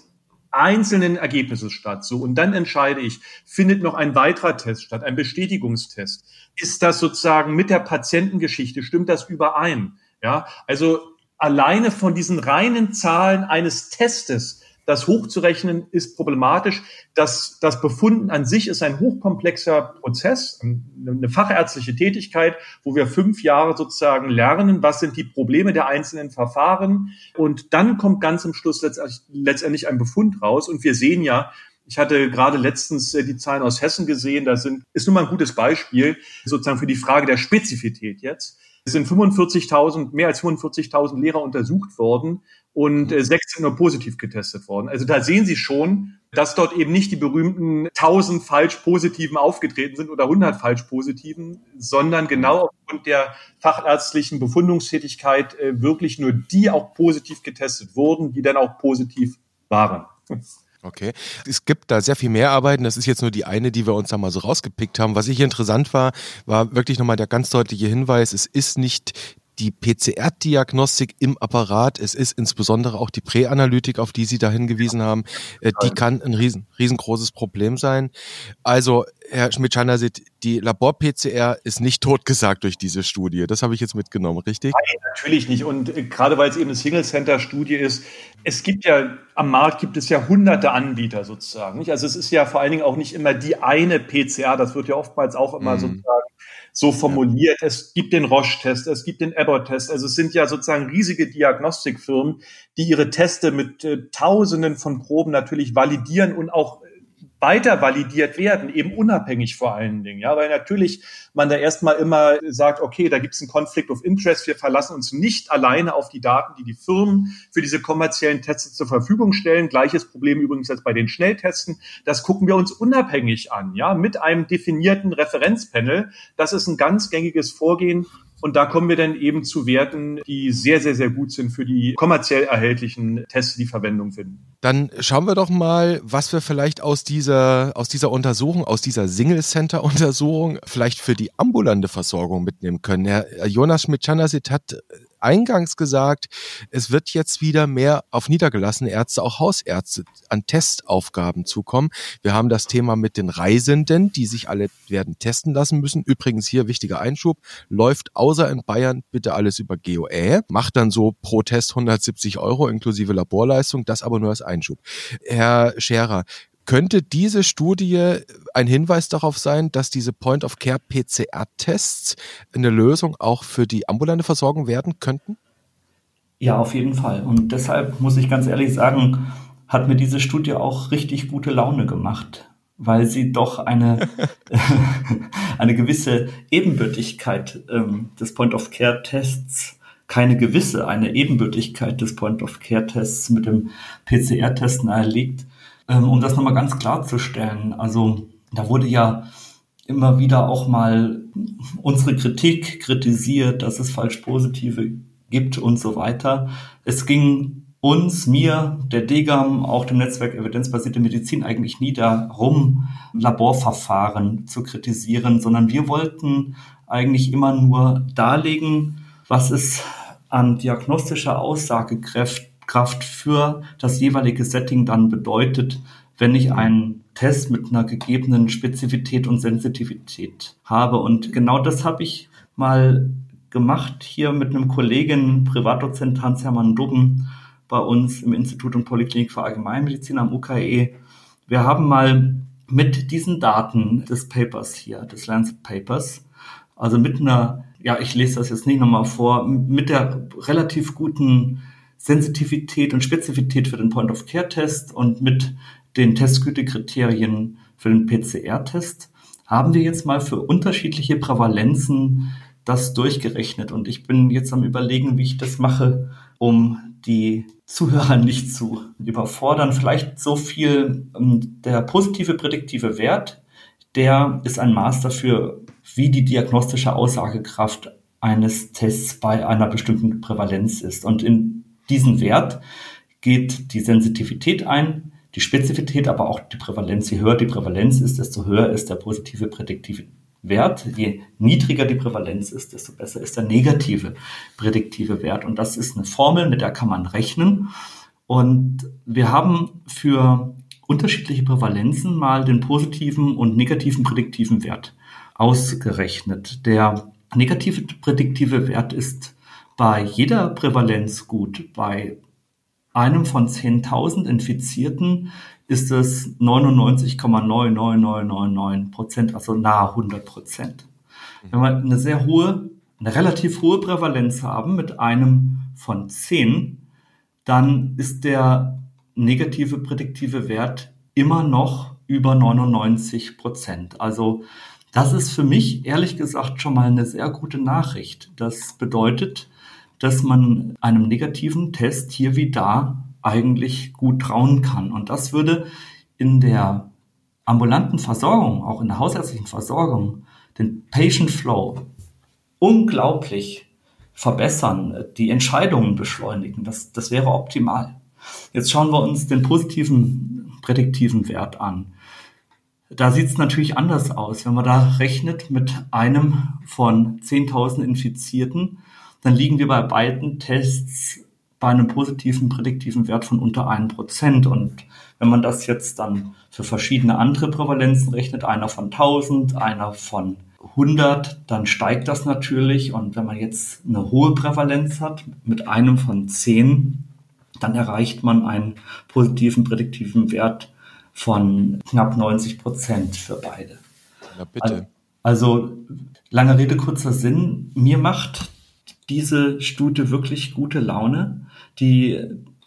[SPEAKER 3] einzelnen Ergebnisse statt. So, und dann entscheide ich, findet noch ein weiterer Test statt, ein Bestätigungstest. Ist das sozusagen mit der Patientengeschichte, stimmt das überein? Ja, also alleine von diesen reinen Zahlen eines Testes das hochzurechnen ist problematisch. Das, das Befunden an sich ist ein hochkomplexer Prozess, eine fachärztliche Tätigkeit, wo wir fünf Jahre sozusagen lernen, was sind die Probleme der einzelnen Verfahren. Und dann kommt ganz am Schluss letztendlich ein Befund raus. Und wir sehen ja, ich hatte gerade letztens äh, die Zahlen aus Hessen gesehen. Da sind, ist nun mal ein gutes Beispiel sozusagen für die Frage der Spezifität jetzt. Es sind 45.000, mehr als 45.000 Lehrer untersucht worden und äh, 16 nur positiv getestet worden. Also da sehen Sie schon, dass dort eben nicht die berühmten 1000 falsch positiven aufgetreten sind oder 100 falsch positiven, sondern genau aufgrund der fachärztlichen Befundungstätigkeit äh, wirklich nur die auch positiv getestet wurden, die dann auch positiv waren.
[SPEAKER 1] Okay. Es gibt da sehr viel mehr Arbeiten. Das ist jetzt nur die eine, die wir uns da mal so rausgepickt haben. Was ich interessant war, war wirklich nochmal der ganz deutliche Hinweis, es ist nicht die PCR-Diagnostik im Apparat, es ist insbesondere auch die Präanalytik, auf die Sie da hingewiesen haben, äh, die kann ein riesen, riesengroßes Problem sein. Also, Herr Schmidt-Schanner, die Labor-PCR ist nicht totgesagt durch diese Studie. Das habe ich jetzt mitgenommen, richtig?
[SPEAKER 3] Nein, natürlich nicht. Und äh, gerade weil es eben eine Single-Center-Studie ist, es gibt ja, am Markt gibt es ja hunderte Anbieter sozusagen. Also es ist ja vor allen Dingen auch nicht immer die eine PCR, das wird ja oftmals auch immer mm. sozusagen so formuliert. Ja. Es gibt den Roche-Test, es gibt den Abbott-Test. Also es sind ja sozusagen riesige Diagnostikfirmen, die ihre Teste mit äh, Tausenden von Proben natürlich validieren und auch weiter validiert werden, eben unabhängig vor allen Dingen. Ja, weil natürlich man da erstmal immer sagt, okay, da gibt es einen Conflict of Interest, wir verlassen uns nicht alleine auf die Daten, die die Firmen für diese kommerziellen Tests zur Verfügung stellen. Gleiches Problem übrigens als bei den Schnelltesten. Das gucken wir uns unabhängig an, ja, mit einem definierten Referenzpanel. Das ist ein ganz gängiges Vorgehen und da kommen wir dann eben zu Werten, die sehr, sehr, sehr gut sind für die kommerziell erhältlichen Tests, die Verwendung finden.
[SPEAKER 1] Dann schauen wir doch mal, was wir vielleicht aus dieser, aus dieser Untersuchung, aus dieser Single-Center-Untersuchung vielleicht für die ambulante Versorgung mitnehmen können. Herr Jonas Schmidt-Chanasit hat eingangs gesagt, es wird jetzt wieder mehr auf niedergelassene Ärzte, auch Hausärzte an Testaufgaben zukommen. Wir haben das Thema mit den Reisenden, die sich alle werden testen lassen müssen. Übrigens hier wichtiger Einschub, läuft außer in Bayern bitte alles über GOE, macht dann so pro Test 170 Euro inklusive Laborleistung, das aber nur als Einschub. Herr Scherer, könnte diese Studie ein Hinweis darauf sein, dass diese Point-of-Care-PCR-Tests eine Lösung auch für die ambulante Versorgung werden könnten?
[SPEAKER 2] Ja, auf jeden Fall. Und deshalb muss ich ganz ehrlich sagen, hat mir diese Studie auch richtig gute Laune gemacht, weil sie doch eine, eine gewisse Ebenbürtigkeit ähm, des Point-of-Care-Tests keine gewisse, eine Ebenbürtigkeit des Point-of-Care-Tests mit dem PCR-Test nahelegt um das nochmal ganz klarzustellen, also da wurde ja immer wieder auch mal unsere Kritik kritisiert, dass es falsch positive gibt und so weiter. Es ging uns, mir, der DGAM, auch dem Netzwerk Evidenzbasierte Medizin eigentlich nie darum, Laborverfahren zu kritisieren, sondern wir wollten eigentlich immer nur darlegen, was es an diagnostischer Aussagekraft Kraft für das jeweilige Setting dann bedeutet, wenn ich einen Test mit einer gegebenen Spezifität und Sensitivität habe. Und genau das habe ich mal gemacht hier mit einem Kollegen, Privatdozent Hans-Hermann Dubben, bei uns im Institut und Polyklinik für Allgemeinmedizin am UKE. Wir haben mal mit diesen Daten des Papers hier, des Lancet Papers, also mit einer, ja, ich lese das jetzt nicht nochmal vor, mit der relativ guten Sensitivität und Spezifität für den Point-of-Care-Test und mit den Testgütekriterien für den PCR-Test haben wir jetzt mal für unterschiedliche Prävalenzen das durchgerechnet. Und ich bin jetzt am Überlegen, wie ich das mache, um die Zuhörer nicht zu überfordern. Vielleicht so viel, ähm, der positive prädiktive Wert, der ist ein Maß dafür, wie die diagnostische Aussagekraft eines Tests bei einer bestimmten Prävalenz ist. Und in diesen Wert geht die Sensitivität ein, die Spezifität, aber auch die Prävalenz. Je höher die Prävalenz ist, desto höher ist der positive prädiktive Wert. Je niedriger die Prävalenz ist, desto besser ist der negative prädiktive Wert. Und das ist eine Formel, mit der kann man rechnen. Und wir haben für unterschiedliche Prävalenzen mal den positiven und negativen prädiktiven Wert ausgerechnet. Der negative prädiktive Wert ist bei jeder Prävalenz gut. Bei einem von 10.000 Infizierten ist es 99,99999 Prozent, also nahe 100 Prozent. Wenn wir eine sehr hohe, eine relativ hohe Prävalenz haben mit einem von 10, dann ist der negative prädiktive Wert immer noch über 99 Prozent. Also das ist für mich ehrlich gesagt schon mal eine sehr gute Nachricht. Das bedeutet, dass man einem negativen Test hier wie da eigentlich gut trauen kann. Und das würde in der ambulanten Versorgung, auch in der hausärztlichen Versorgung, den Patient Flow unglaublich verbessern, die Entscheidungen beschleunigen. Das, das wäre optimal. Jetzt schauen wir uns den positiven prädiktiven Wert an. Da sieht es natürlich anders aus. Wenn man da rechnet mit einem von 10.000 Infizierten, dann liegen wir bei beiden Tests bei einem positiven prädiktiven Wert von unter einem Prozent. Und wenn man das jetzt dann für verschiedene andere Prävalenzen rechnet, einer von 1000, einer von 100, dann steigt das natürlich. Und wenn man jetzt eine hohe Prävalenz hat mit einem von 10, dann erreicht man einen positiven prädiktiven Wert von knapp 90 Prozent für beide.
[SPEAKER 1] Ja, bitte.
[SPEAKER 2] Also, also lange Rede, kurzer Sinn. Mir macht diese Studie wirklich gute Laune. Die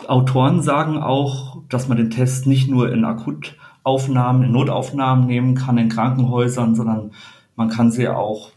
[SPEAKER 2] Autoren sagen auch, dass man den Test nicht nur in akut Aufnahmen, in Notaufnahmen nehmen kann in Krankenhäusern, sondern man kann sie auch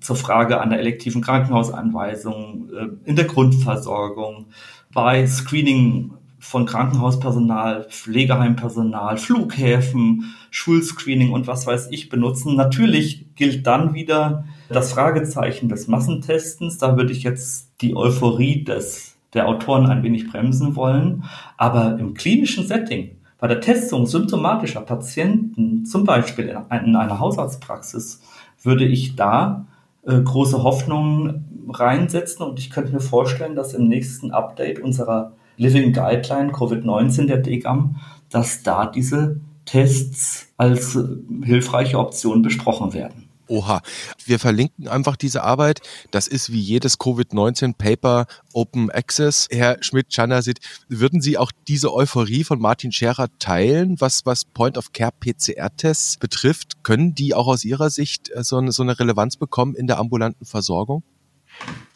[SPEAKER 2] zur Frage einer elektiven Krankenhausanweisung, äh, in der Grundversorgung, bei Screening von Krankenhauspersonal, Pflegeheimpersonal, Flughäfen, Schulscreening und was weiß ich benutzen. Natürlich gilt dann wieder das Fragezeichen des Massentestens. Da würde ich jetzt die Euphorie des, der Autoren ein wenig bremsen wollen. Aber im klinischen Setting, bei der Testung symptomatischer Patienten, zum Beispiel in einer Hausarztpraxis, würde ich da äh, große Hoffnungen reinsetzen und ich könnte mir vorstellen, dass im nächsten Update unserer Living Guideline Covid-19 der DGAM, dass da diese Tests als äh, hilfreiche Option besprochen werden.
[SPEAKER 1] Oha. Wir verlinken einfach diese Arbeit. Das ist wie jedes Covid-19-Paper Open Access. Herr Schmidt-Chanasit, würden Sie auch diese Euphorie von Martin Scherer teilen, was, was Point-of-Care-PCR-Tests betrifft? Können die auch aus Ihrer Sicht äh, so eine, so eine Relevanz bekommen in der ambulanten Versorgung?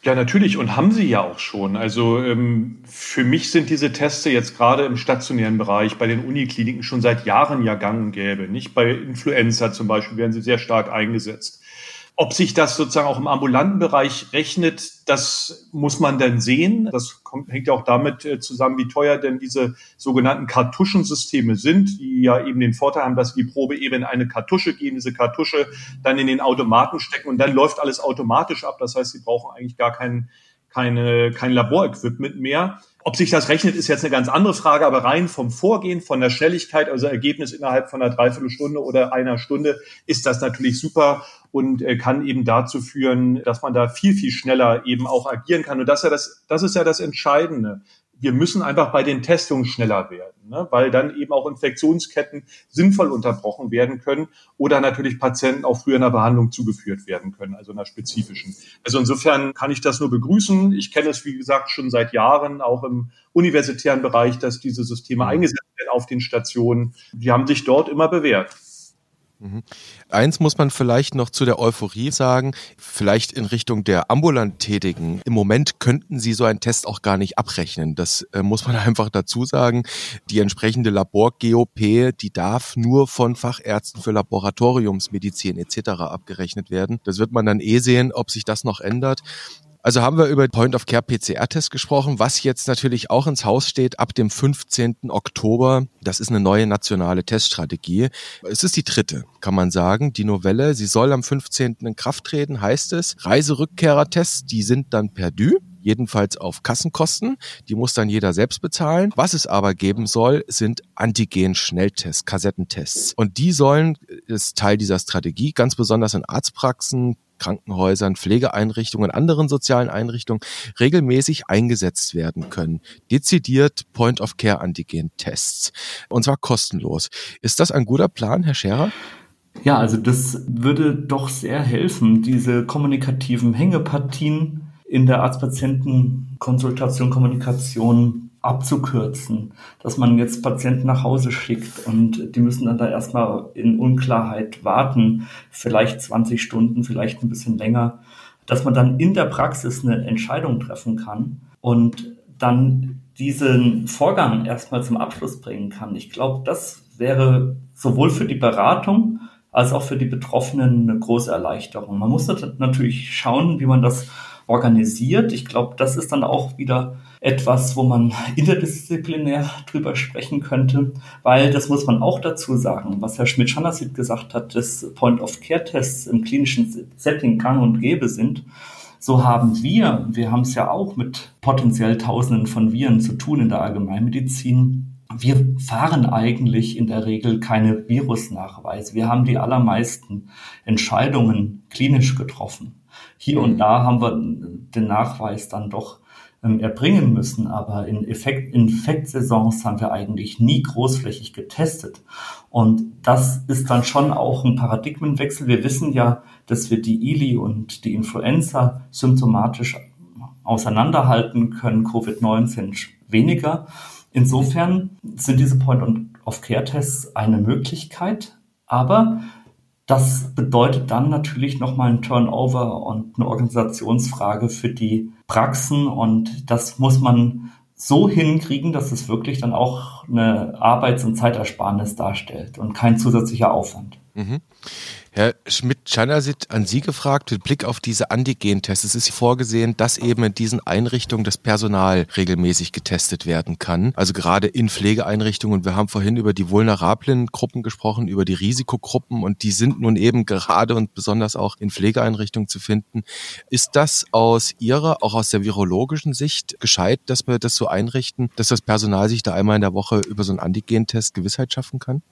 [SPEAKER 3] Ja, natürlich und haben sie ja auch schon. Also ähm, für mich sind diese Tests jetzt gerade im stationären Bereich bei den Unikliniken schon seit Jahren ja gang und gäbe. Nicht bei Influenza zum Beispiel werden sie sehr stark eingesetzt. Ob sich das sozusagen auch im ambulanten Bereich rechnet, das muss man dann sehen. Das kommt, hängt ja auch damit äh, zusammen, wie teuer denn diese sogenannten Kartuschensysteme sind, die ja eben den Vorteil haben, dass die Probe eben in eine Kartusche gehen, diese Kartusche dann in den Automaten stecken und dann läuft alles automatisch ab. Das heißt, sie brauchen eigentlich gar kein, keine, kein Laborequipment mehr. Ob sich das rechnet, ist jetzt eine ganz andere Frage, aber rein vom Vorgehen, von der Schnelligkeit, also Ergebnis innerhalb von einer Dreiviertelstunde oder einer Stunde, ist das natürlich super und äh, kann eben dazu führen, dass man da viel, viel schneller eben auch agieren kann. Und das ist ja das, das, ist ja das Entscheidende wir müssen einfach bei den Testungen schneller werden, ne? weil dann eben auch Infektionsketten sinnvoll unterbrochen werden können oder natürlich Patienten auch früher einer Behandlung zugeführt werden können, also einer spezifischen. Also insofern kann ich das nur begrüßen. Ich kenne es, wie gesagt, schon seit Jahren, auch im universitären Bereich, dass diese Systeme mhm. eingesetzt werden auf den Stationen. Die haben sich dort immer bewährt.
[SPEAKER 1] Mhm. Eins muss man vielleicht noch zu der Euphorie sagen, vielleicht in Richtung der ambulant Tätigen. Im Moment könnten sie so einen Test auch gar nicht abrechnen. Das äh, muss man einfach dazu sagen. Die entsprechende Labor-GOP, die darf nur von Fachärzten für Laboratoriumsmedizin etc. abgerechnet werden. Das wird man dann eh sehen, ob sich das noch ändert. Also haben wir über Point-of-Care-PCR-Test gesprochen, was jetzt natürlich auch ins Haus steht ab dem 15. Oktober. Das ist eine neue nationale Teststrategie. Es ist die dritte, kann man sagen. Die Novelle, sie soll am 15. in Kraft treten, heißt es. Reiserückkehrertests, die sind dann per Dü jedenfalls auf Kassenkosten. Die muss dann jeder selbst bezahlen. Was es aber geben soll, sind Antigen-Schnelltests, Kassettentests. Und die sollen, ist Teil dieser Strategie, ganz besonders in Arztpraxen, Krankenhäusern, Pflegeeinrichtungen, anderen sozialen Einrichtungen regelmäßig eingesetzt werden können. Dezidiert Point-of-Care-Antigen-Tests. Und zwar kostenlos. Ist das ein guter Plan, Herr Scherer?
[SPEAKER 2] Ja, also das würde doch sehr helfen, diese kommunikativen Hängepartien in der Arzt-Patienten-Konsultation, Kommunikation abzukürzen, dass man jetzt Patienten nach Hause schickt und die müssen dann da erstmal in Unklarheit warten, vielleicht 20 Stunden, vielleicht ein bisschen länger, dass man dann in der Praxis eine Entscheidung treffen kann und dann diesen Vorgang erstmal zum Abschluss bringen kann. Ich glaube, das wäre sowohl für die Beratung als auch für die Betroffenen eine große Erleichterung. Man muss natürlich schauen, wie man das organisiert. Ich glaube, das ist dann auch wieder etwas, wo man interdisziplinär drüber sprechen könnte, weil das muss man auch dazu sagen, was Herr Schmidt-Schanasit gesagt hat, dass Point-of-Care-Tests im klinischen Setting gang und gäbe sind. So haben wir, wir haben es ja auch mit potenziell Tausenden von Viren zu tun in der Allgemeinmedizin. Wir fahren eigentlich in der Regel keine Virusnachweise. Wir haben die allermeisten Entscheidungen klinisch getroffen. Hier und da haben wir den Nachweis dann doch ähm, erbringen müssen, aber in Effekt, Infektsaisons haben wir eigentlich nie großflächig getestet. Und das ist dann schon auch ein Paradigmenwechsel. Wir wissen ja, dass wir die ILI und die Influenza symptomatisch auseinanderhalten können, Covid-19 weniger. Insofern sind diese Point-of-Care-Tests eine Möglichkeit, aber das bedeutet dann natürlich nochmal ein Turnover und eine Organisationsfrage für die Praxen und das muss man so hinkriegen, dass es wirklich dann auch eine Arbeits- und Zeitersparnis darstellt und kein zusätzlicher Aufwand. Mhm.
[SPEAKER 1] Herr Schmidt-Chanasit, an Sie gefragt, mit Blick auf diese Antigen-Tests. Es ist vorgesehen, dass eben in diesen Einrichtungen das Personal regelmäßig getestet werden kann. Also gerade in Pflegeeinrichtungen. Wir haben vorhin über die vulnerablen Gruppen gesprochen, über die Risikogruppen und die sind nun eben gerade und besonders auch in Pflegeeinrichtungen zu finden. Ist das aus Ihrer, auch aus der virologischen Sicht gescheit, dass wir das so einrichten, dass das Personal sich da einmal in der Woche über so einen Antigen-Test Gewissheit schaffen kann?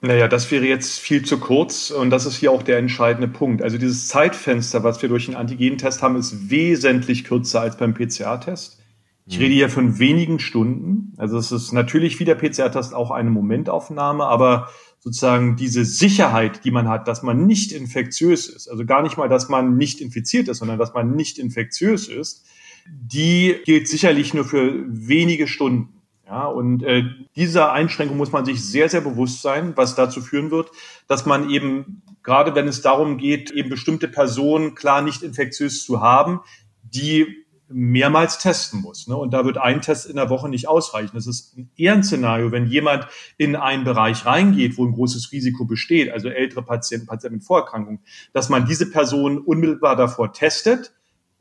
[SPEAKER 3] Naja, das wäre jetzt viel zu kurz und das ist hier auch der entscheidende Punkt. Also dieses Zeitfenster, was wir durch den Antigentest haben, ist wesentlich kürzer als beim PCR-Test. Ich rede hier von wenigen Stunden. Also es ist natürlich wie der PCR-Test auch eine Momentaufnahme, aber sozusagen diese Sicherheit, die man hat, dass man nicht infektiös ist, also gar nicht mal, dass man nicht infiziert ist, sondern dass man nicht infektiös ist, die gilt sicherlich nur für wenige Stunden. Ja, und äh, dieser Einschränkung muss man sich sehr, sehr bewusst sein, was dazu führen wird, dass man eben, gerade wenn es darum geht, eben bestimmte Personen klar nicht infektiös zu haben, die mehrmals testen muss. Ne? Und da wird ein Test in der Woche nicht ausreichen. Das ist eher ein Szenario, wenn jemand in einen Bereich reingeht, wo ein großes Risiko besteht, also ältere Patienten, Patienten mit Vorerkrankungen, dass man diese Person unmittelbar davor testet,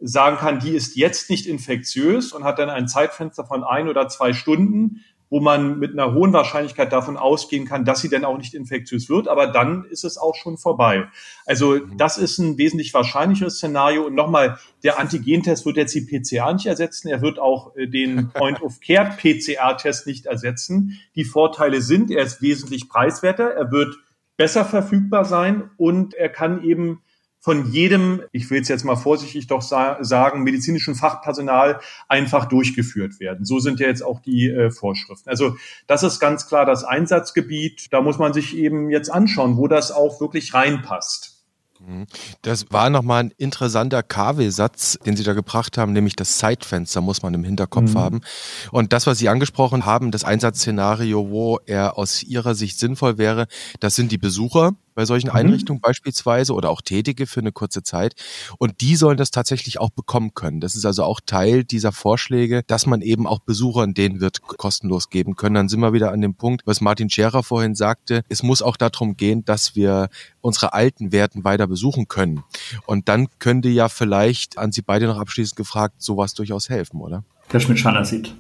[SPEAKER 3] sagen kann, die ist jetzt nicht infektiös und hat dann ein Zeitfenster von ein oder zwei Stunden, wo man mit einer hohen Wahrscheinlichkeit davon ausgehen kann, dass sie dann auch nicht infektiös wird, aber dann ist es auch schon vorbei. Also mhm. das ist ein wesentlich wahrscheinlicheres Szenario. Und nochmal, der Antigentest wird jetzt die PCR nicht ersetzen, er wird auch äh, den Point-of-Care-PCR-Test nicht ersetzen. Die Vorteile sind, er ist wesentlich preiswerter, er wird besser verfügbar sein und er kann eben von jedem, ich will es jetzt mal vorsichtig doch sagen, medizinischen Fachpersonal einfach durchgeführt werden. So sind ja jetzt auch die äh, Vorschriften. Also das ist ganz klar das Einsatzgebiet. Da muss man sich eben jetzt anschauen, wo das auch wirklich reinpasst.
[SPEAKER 1] Mhm. Das war nochmal ein interessanter KW-Satz, den Sie da gebracht haben, nämlich das Zeitfenster muss man im Hinterkopf mhm. haben. Und das, was Sie angesprochen haben, das Einsatzszenario, wo er aus Ihrer Sicht sinnvoll wäre, das sind die Besucher bei solchen mhm. Einrichtungen beispielsweise oder auch Tätige für eine kurze Zeit. Und die sollen das tatsächlich auch bekommen können. Das ist also auch Teil dieser Vorschläge, dass man eben auch Besuchern den wird kostenlos geben können. Dann sind wir wieder an dem Punkt, was Martin Scherer vorhin sagte. Es muss auch darum gehen, dass wir unsere alten Werten weiter besuchen können. Und dann könnte ja vielleicht an Sie beide noch abschließend gefragt, sowas durchaus helfen, oder?
[SPEAKER 2] Herr Schmidt-Schanner sieht.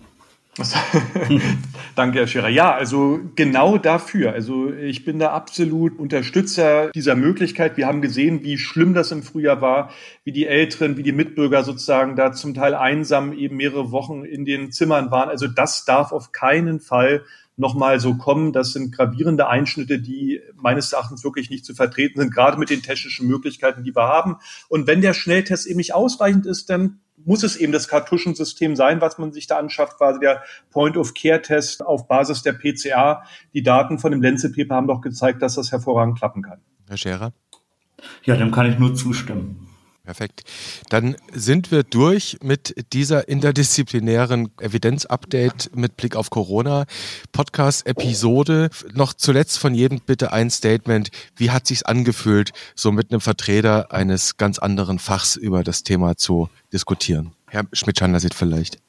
[SPEAKER 3] Danke, Herr Scherer. Ja, also genau dafür. Also ich bin da absolut Unterstützer dieser Möglichkeit. Wir haben gesehen, wie schlimm das im Frühjahr war, wie die Älteren, wie die Mitbürger sozusagen da zum Teil einsam eben mehrere Wochen in den Zimmern waren. Also das darf auf keinen Fall nochmal so kommen. Das sind gravierende Einschnitte, die meines Erachtens wirklich nicht zu vertreten sind, gerade mit den technischen Möglichkeiten, die wir haben. Und wenn der Schnelltest eben nicht ausreichend ist, dann muss es eben das Kartuschensystem sein, was man sich da anschafft, quasi der Point-of-Care-Test auf Basis der PCA. Die Daten von dem Lenze-Paper haben doch gezeigt, dass das hervorragend klappen kann.
[SPEAKER 1] Herr Scherer?
[SPEAKER 2] Ja, dem kann ich nur zustimmen.
[SPEAKER 1] Perfekt. Dann sind wir durch mit dieser interdisziplinären Evidenz-Update mit Blick auf Corona Podcast-Episode. Noch zuletzt von jedem bitte ein Statement. Wie hat sich's angefühlt, so mit einem Vertreter eines ganz anderen Fachs über das Thema zu diskutieren? Herr Schmidt-Schandler sieht vielleicht.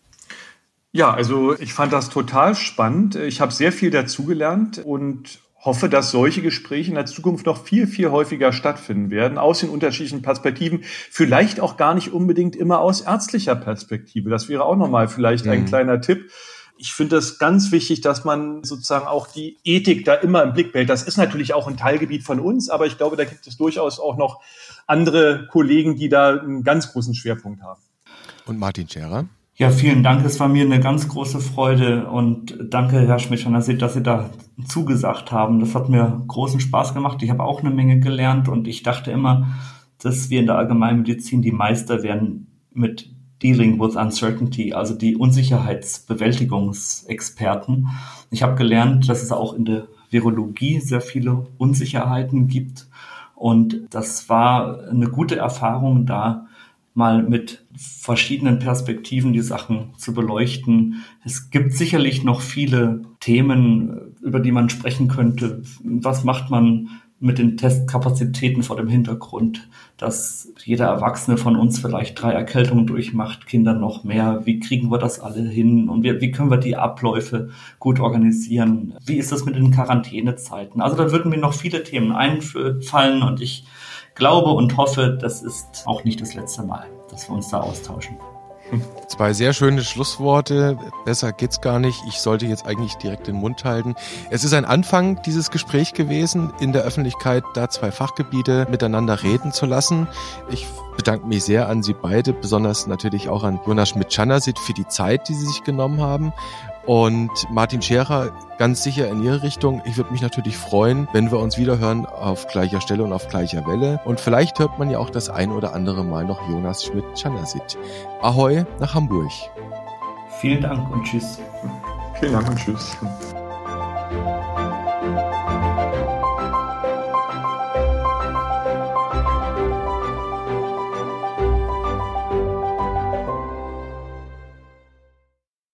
[SPEAKER 3] Ja, also ich fand das total spannend. Ich habe sehr viel dazugelernt und hoffe, dass solche Gespräche in der Zukunft noch viel, viel häufiger stattfinden werden, aus den unterschiedlichen Perspektiven, vielleicht auch gar nicht unbedingt immer aus ärztlicher Perspektive. Das wäre auch nochmal vielleicht mhm. ein kleiner Tipp. Ich finde es ganz wichtig, dass man sozusagen auch die Ethik da immer im Blick behält. Das ist natürlich auch ein Teilgebiet von uns, aber ich glaube, da gibt es durchaus auch noch andere Kollegen, die da einen ganz großen Schwerpunkt haben.
[SPEAKER 1] Und Martin Scherer?
[SPEAKER 2] Ja, vielen Dank. Es war mir eine ganz große Freude und danke, Herr Schmidt, dass Sie, dass Sie da zugesagt haben. Das hat mir großen Spaß gemacht. Ich habe auch eine Menge gelernt und ich dachte immer, dass wir in der Allgemeinmedizin die Meister werden mit Dealing with Uncertainty, also die Unsicherheitsbewältigungsexperten. Ich habe gelernt, dass es auch in der Virologie sehr viele Unsicherheiten gibt und das war eine gute Erfahrung da mal mit verschiedenen Perspektiven die Sachen zu beleuchten. Es gibt sicherlich noch viele Themen, über die man sprechen könnte. Was macht man mit den Testkapazitäten vor dem Hintergrund, dass jeder Erwachsene von uns vielleicht drei Erkältungen durchmacht, Kinder noch mehr. Wie kriegen wir das alle hin? Und wie, wie können wir die Abläufe gut organisieren? Wie ist das mit den Quarantänezeiten? Also da würden mir noch viele Themen einfallen und ich glaube und hoffe, das ist auch nicht das letzte Mal, dass wir uns da austauschen.
[SPEAKER 1] Zwei sehr schöne Schlussworte. Besser geht's gar nicht. Ich sollte jetzt eigentlich direkt den Mund halten. Es ist ein Anfang dieses Gespräch gewesen, in der Öffentlichkeit da zwei Fachgebiete miteinander reden zu lassen. Ich bedanke mich sehr an Sie beide, besonders natürlich auch an Jonas Schmidt-Chanasit für die Zeit, die Sie sich genommen haben. Und Martin Scherer ganz sicher in Ihre Richtung. Ich würde mich natürlich freuen, wenn wir uns wieder hören auf gleicher Stelle und auf gleicher Welle. Und vielleicht hört man ja auch das ein oder andere Mal noch Jonas Schmidt-Chanasit. Ahoi nach Hamburg.
[SPEAKER 2] Vielen Dank und tschüss.
[SPEAKER 3] Vielen Dank und tschüss.